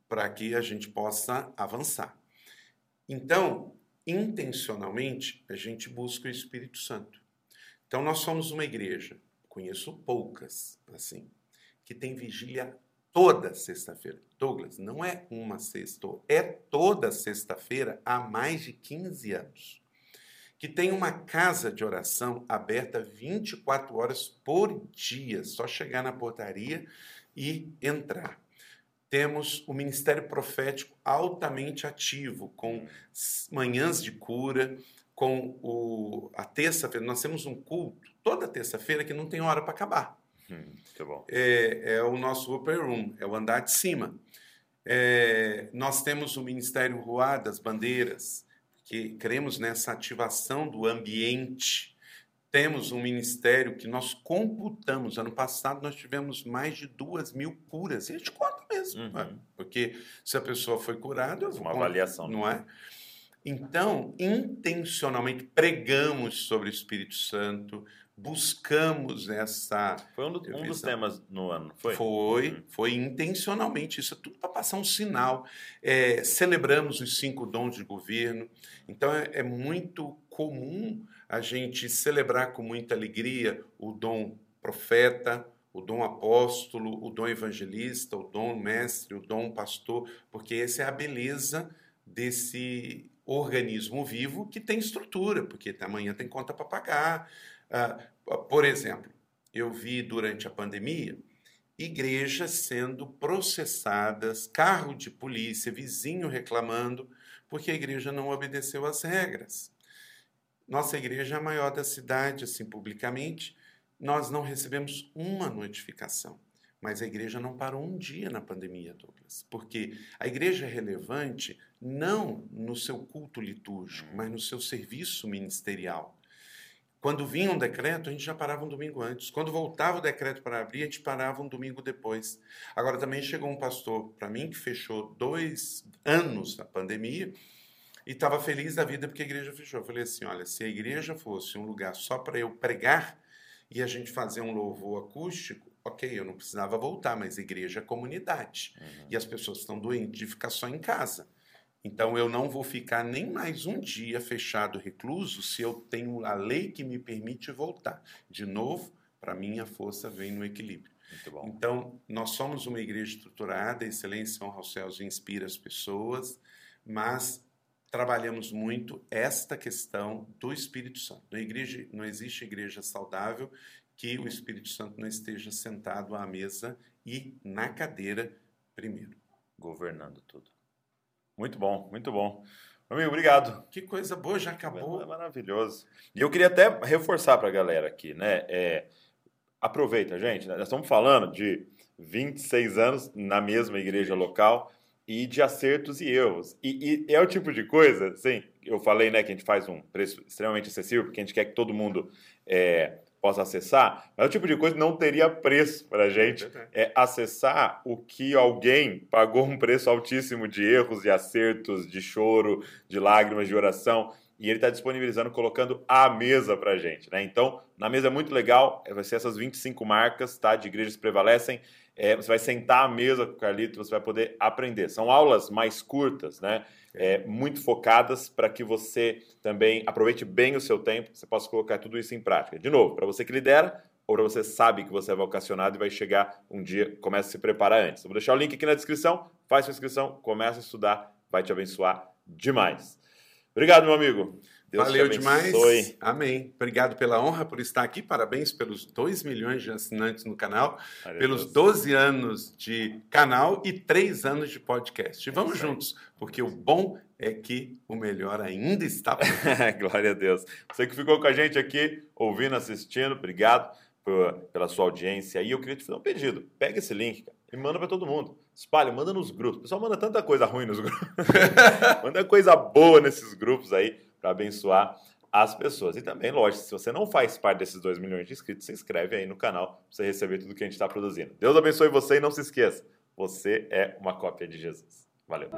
para que a gente possa avançar. Então, intencionalmente, a gente busca o Espírito Santo. Então, nós somos uma igreja, conheço poucas, assim, que tem vigília toda sexta-feira. Douglas, não é uma sexta, é toda sexta-feira há mais de 15 anos. Que tem uma casa de oração aberta 24 horas por dia, só chegar na portaria e entrar temos o ministério profético altamente ativo, com manhãs de cura, com o, a terça-feira. Nós temos um culto toda terça-feira que não tem hora para acabar. Hum. É, é o nosso upper room, é o andar de cima. É, nós temos o Ministério Rua das Bandeiras, que cremos nessa ativação do ambiente. Temos um ministério que nós computamos. Ano passado nós tivemos mais de duas mil curas. E a gente conta mesmo, Uhum. né? porque se a pessoa foi curada, eu vou Uma avaliação. não é? Então, intencionalmente pregamos sobre o Espírito Santo, buscamos essa Foi um, do- um dos temas no ano, foi? foi, Uhum. foi intencionalmente. Isso é tudo para passar um sinal. É, celebramos os cinco dons de governo. Então é, é muito comum a gente celebrar com muita alegria o dom profeta, o dom apóstolo, o dom evangelista, o dom mestre, o dom pastor, porque essa é a beleza desse organismo vivo que tem estrutura, porque amanhã tem conta para pagar. Ah, por exemplo, eu vi durante a pandemia igrejas sendo processadas, carro de polícia, vizinho reclamando, porque a igreja não obedeceu às regras. Nossa igreja é a maior da cidade, assim, publicamente, nós não recebemos uma notificação. Mas a igreja não parou um dia na pandemia, Douglas, porque a igreja é relevante não no seu culto litúrgico, mas no seu serviço ministerial. Quando vinha um decreto, a gente já parava um domingo antes. Quando voltava o decreto para abrir, a gente parava um domingo depois. Agora, também chegou um pastor para mim que fechou dois anos na pandemia e estava feliz da vida porque a igreja fechou. Eu falei assim: olha, se a igreja fosse um lugar só para eu pregar e a gente fazer um louvor acústico, ok, eu não precisava voltar, mas igreja é comunidade. Uhum. E as pessoas estão doentes de ficar só em casa. Então eu não vou ficar nem mais um dia fechado, recluso, se eu tenho a lei que me permite voltar. De novo, para mim a força vem no equilíbrio. Então, nós somos uma igreja estruturada, excelência honra aos céus inspira as pessoas, mas trabalhamos muito esta questão do Espírito Santo. Na igreja, não existe igreja saudável que o Espírito Santo não esteja sentado à mesa e na cadeira primeiro. Governando tudo. Muito bom, muito bom. Amigo, obrigado. Que coisa boa, já É acabou. maravilhoso. E eu queria até reforçar para a galera aqui, né? É, aproveita, gente. né? Nós estamos falando de 26 anos na mesma igreja local e de acertos e erros. E, e é o tipo de coisa, assim, eu falei, né, que a gente faz um preço extremamente acessível, porque a gente quer que todo mundo é, possa acessar, mas é o tipo de coisa que não teria preço para a gente é acessar o que alguém pagou um preço altíssimo de erros, de acertos, de choro, de lágrimas, de oração, e ele está disponibilizando, colocando à mesa para gente. Né? Então, na mesa é muito legal, vai ser essas 25 marcas tá, de igrejas que prevalecem. É, você vai sentar à mesa com o Carlito, você vai poder aprender. São aulas mais curtas, né? É, muito focadas para que você também aproveite bem o seu tempo, você possa colocar tudo isso em prática. De novo, para você que lidera, ou para você sabe que você é vocacionado e vai chegar um dia, comece a se preparar antes. Vou deixar o link aqui na descrição, faz sua inscrição, começa a estudar, vai te abençoar demais. Obrigado, meu amigo. Deus Valeu demais. Amém. Obrigado pela honra por estar aqui. Parabéns pelos 2 milhões de assinantes no canal, a pelos Deus. 12 anos de canal e 3 anos de podcast. E vamos aí. juntos, porque o bom é que o melhor ainda está por vir. Glória a Deus. Você que ficou com a gente aqui, ouvindo, assistindo, obrigado por- pela sua audiência. E eu queria te fazer um pedido. Pega esse link cara, e manda para todo mundo. Espalha, manda nos grupos. O pessoal manda tanta coisa ruim nos grupos. manda coisa boa nesses grupos aí para abençoar as pessoas. E também, lógico, se você não faz parte desses 2 milhões de inscritos, se inscreve aí no canal para você receber tudo que a gente está produzindo. Deus abençoe você e não se esqueça, você é uma cópia de Jesus. Valeu.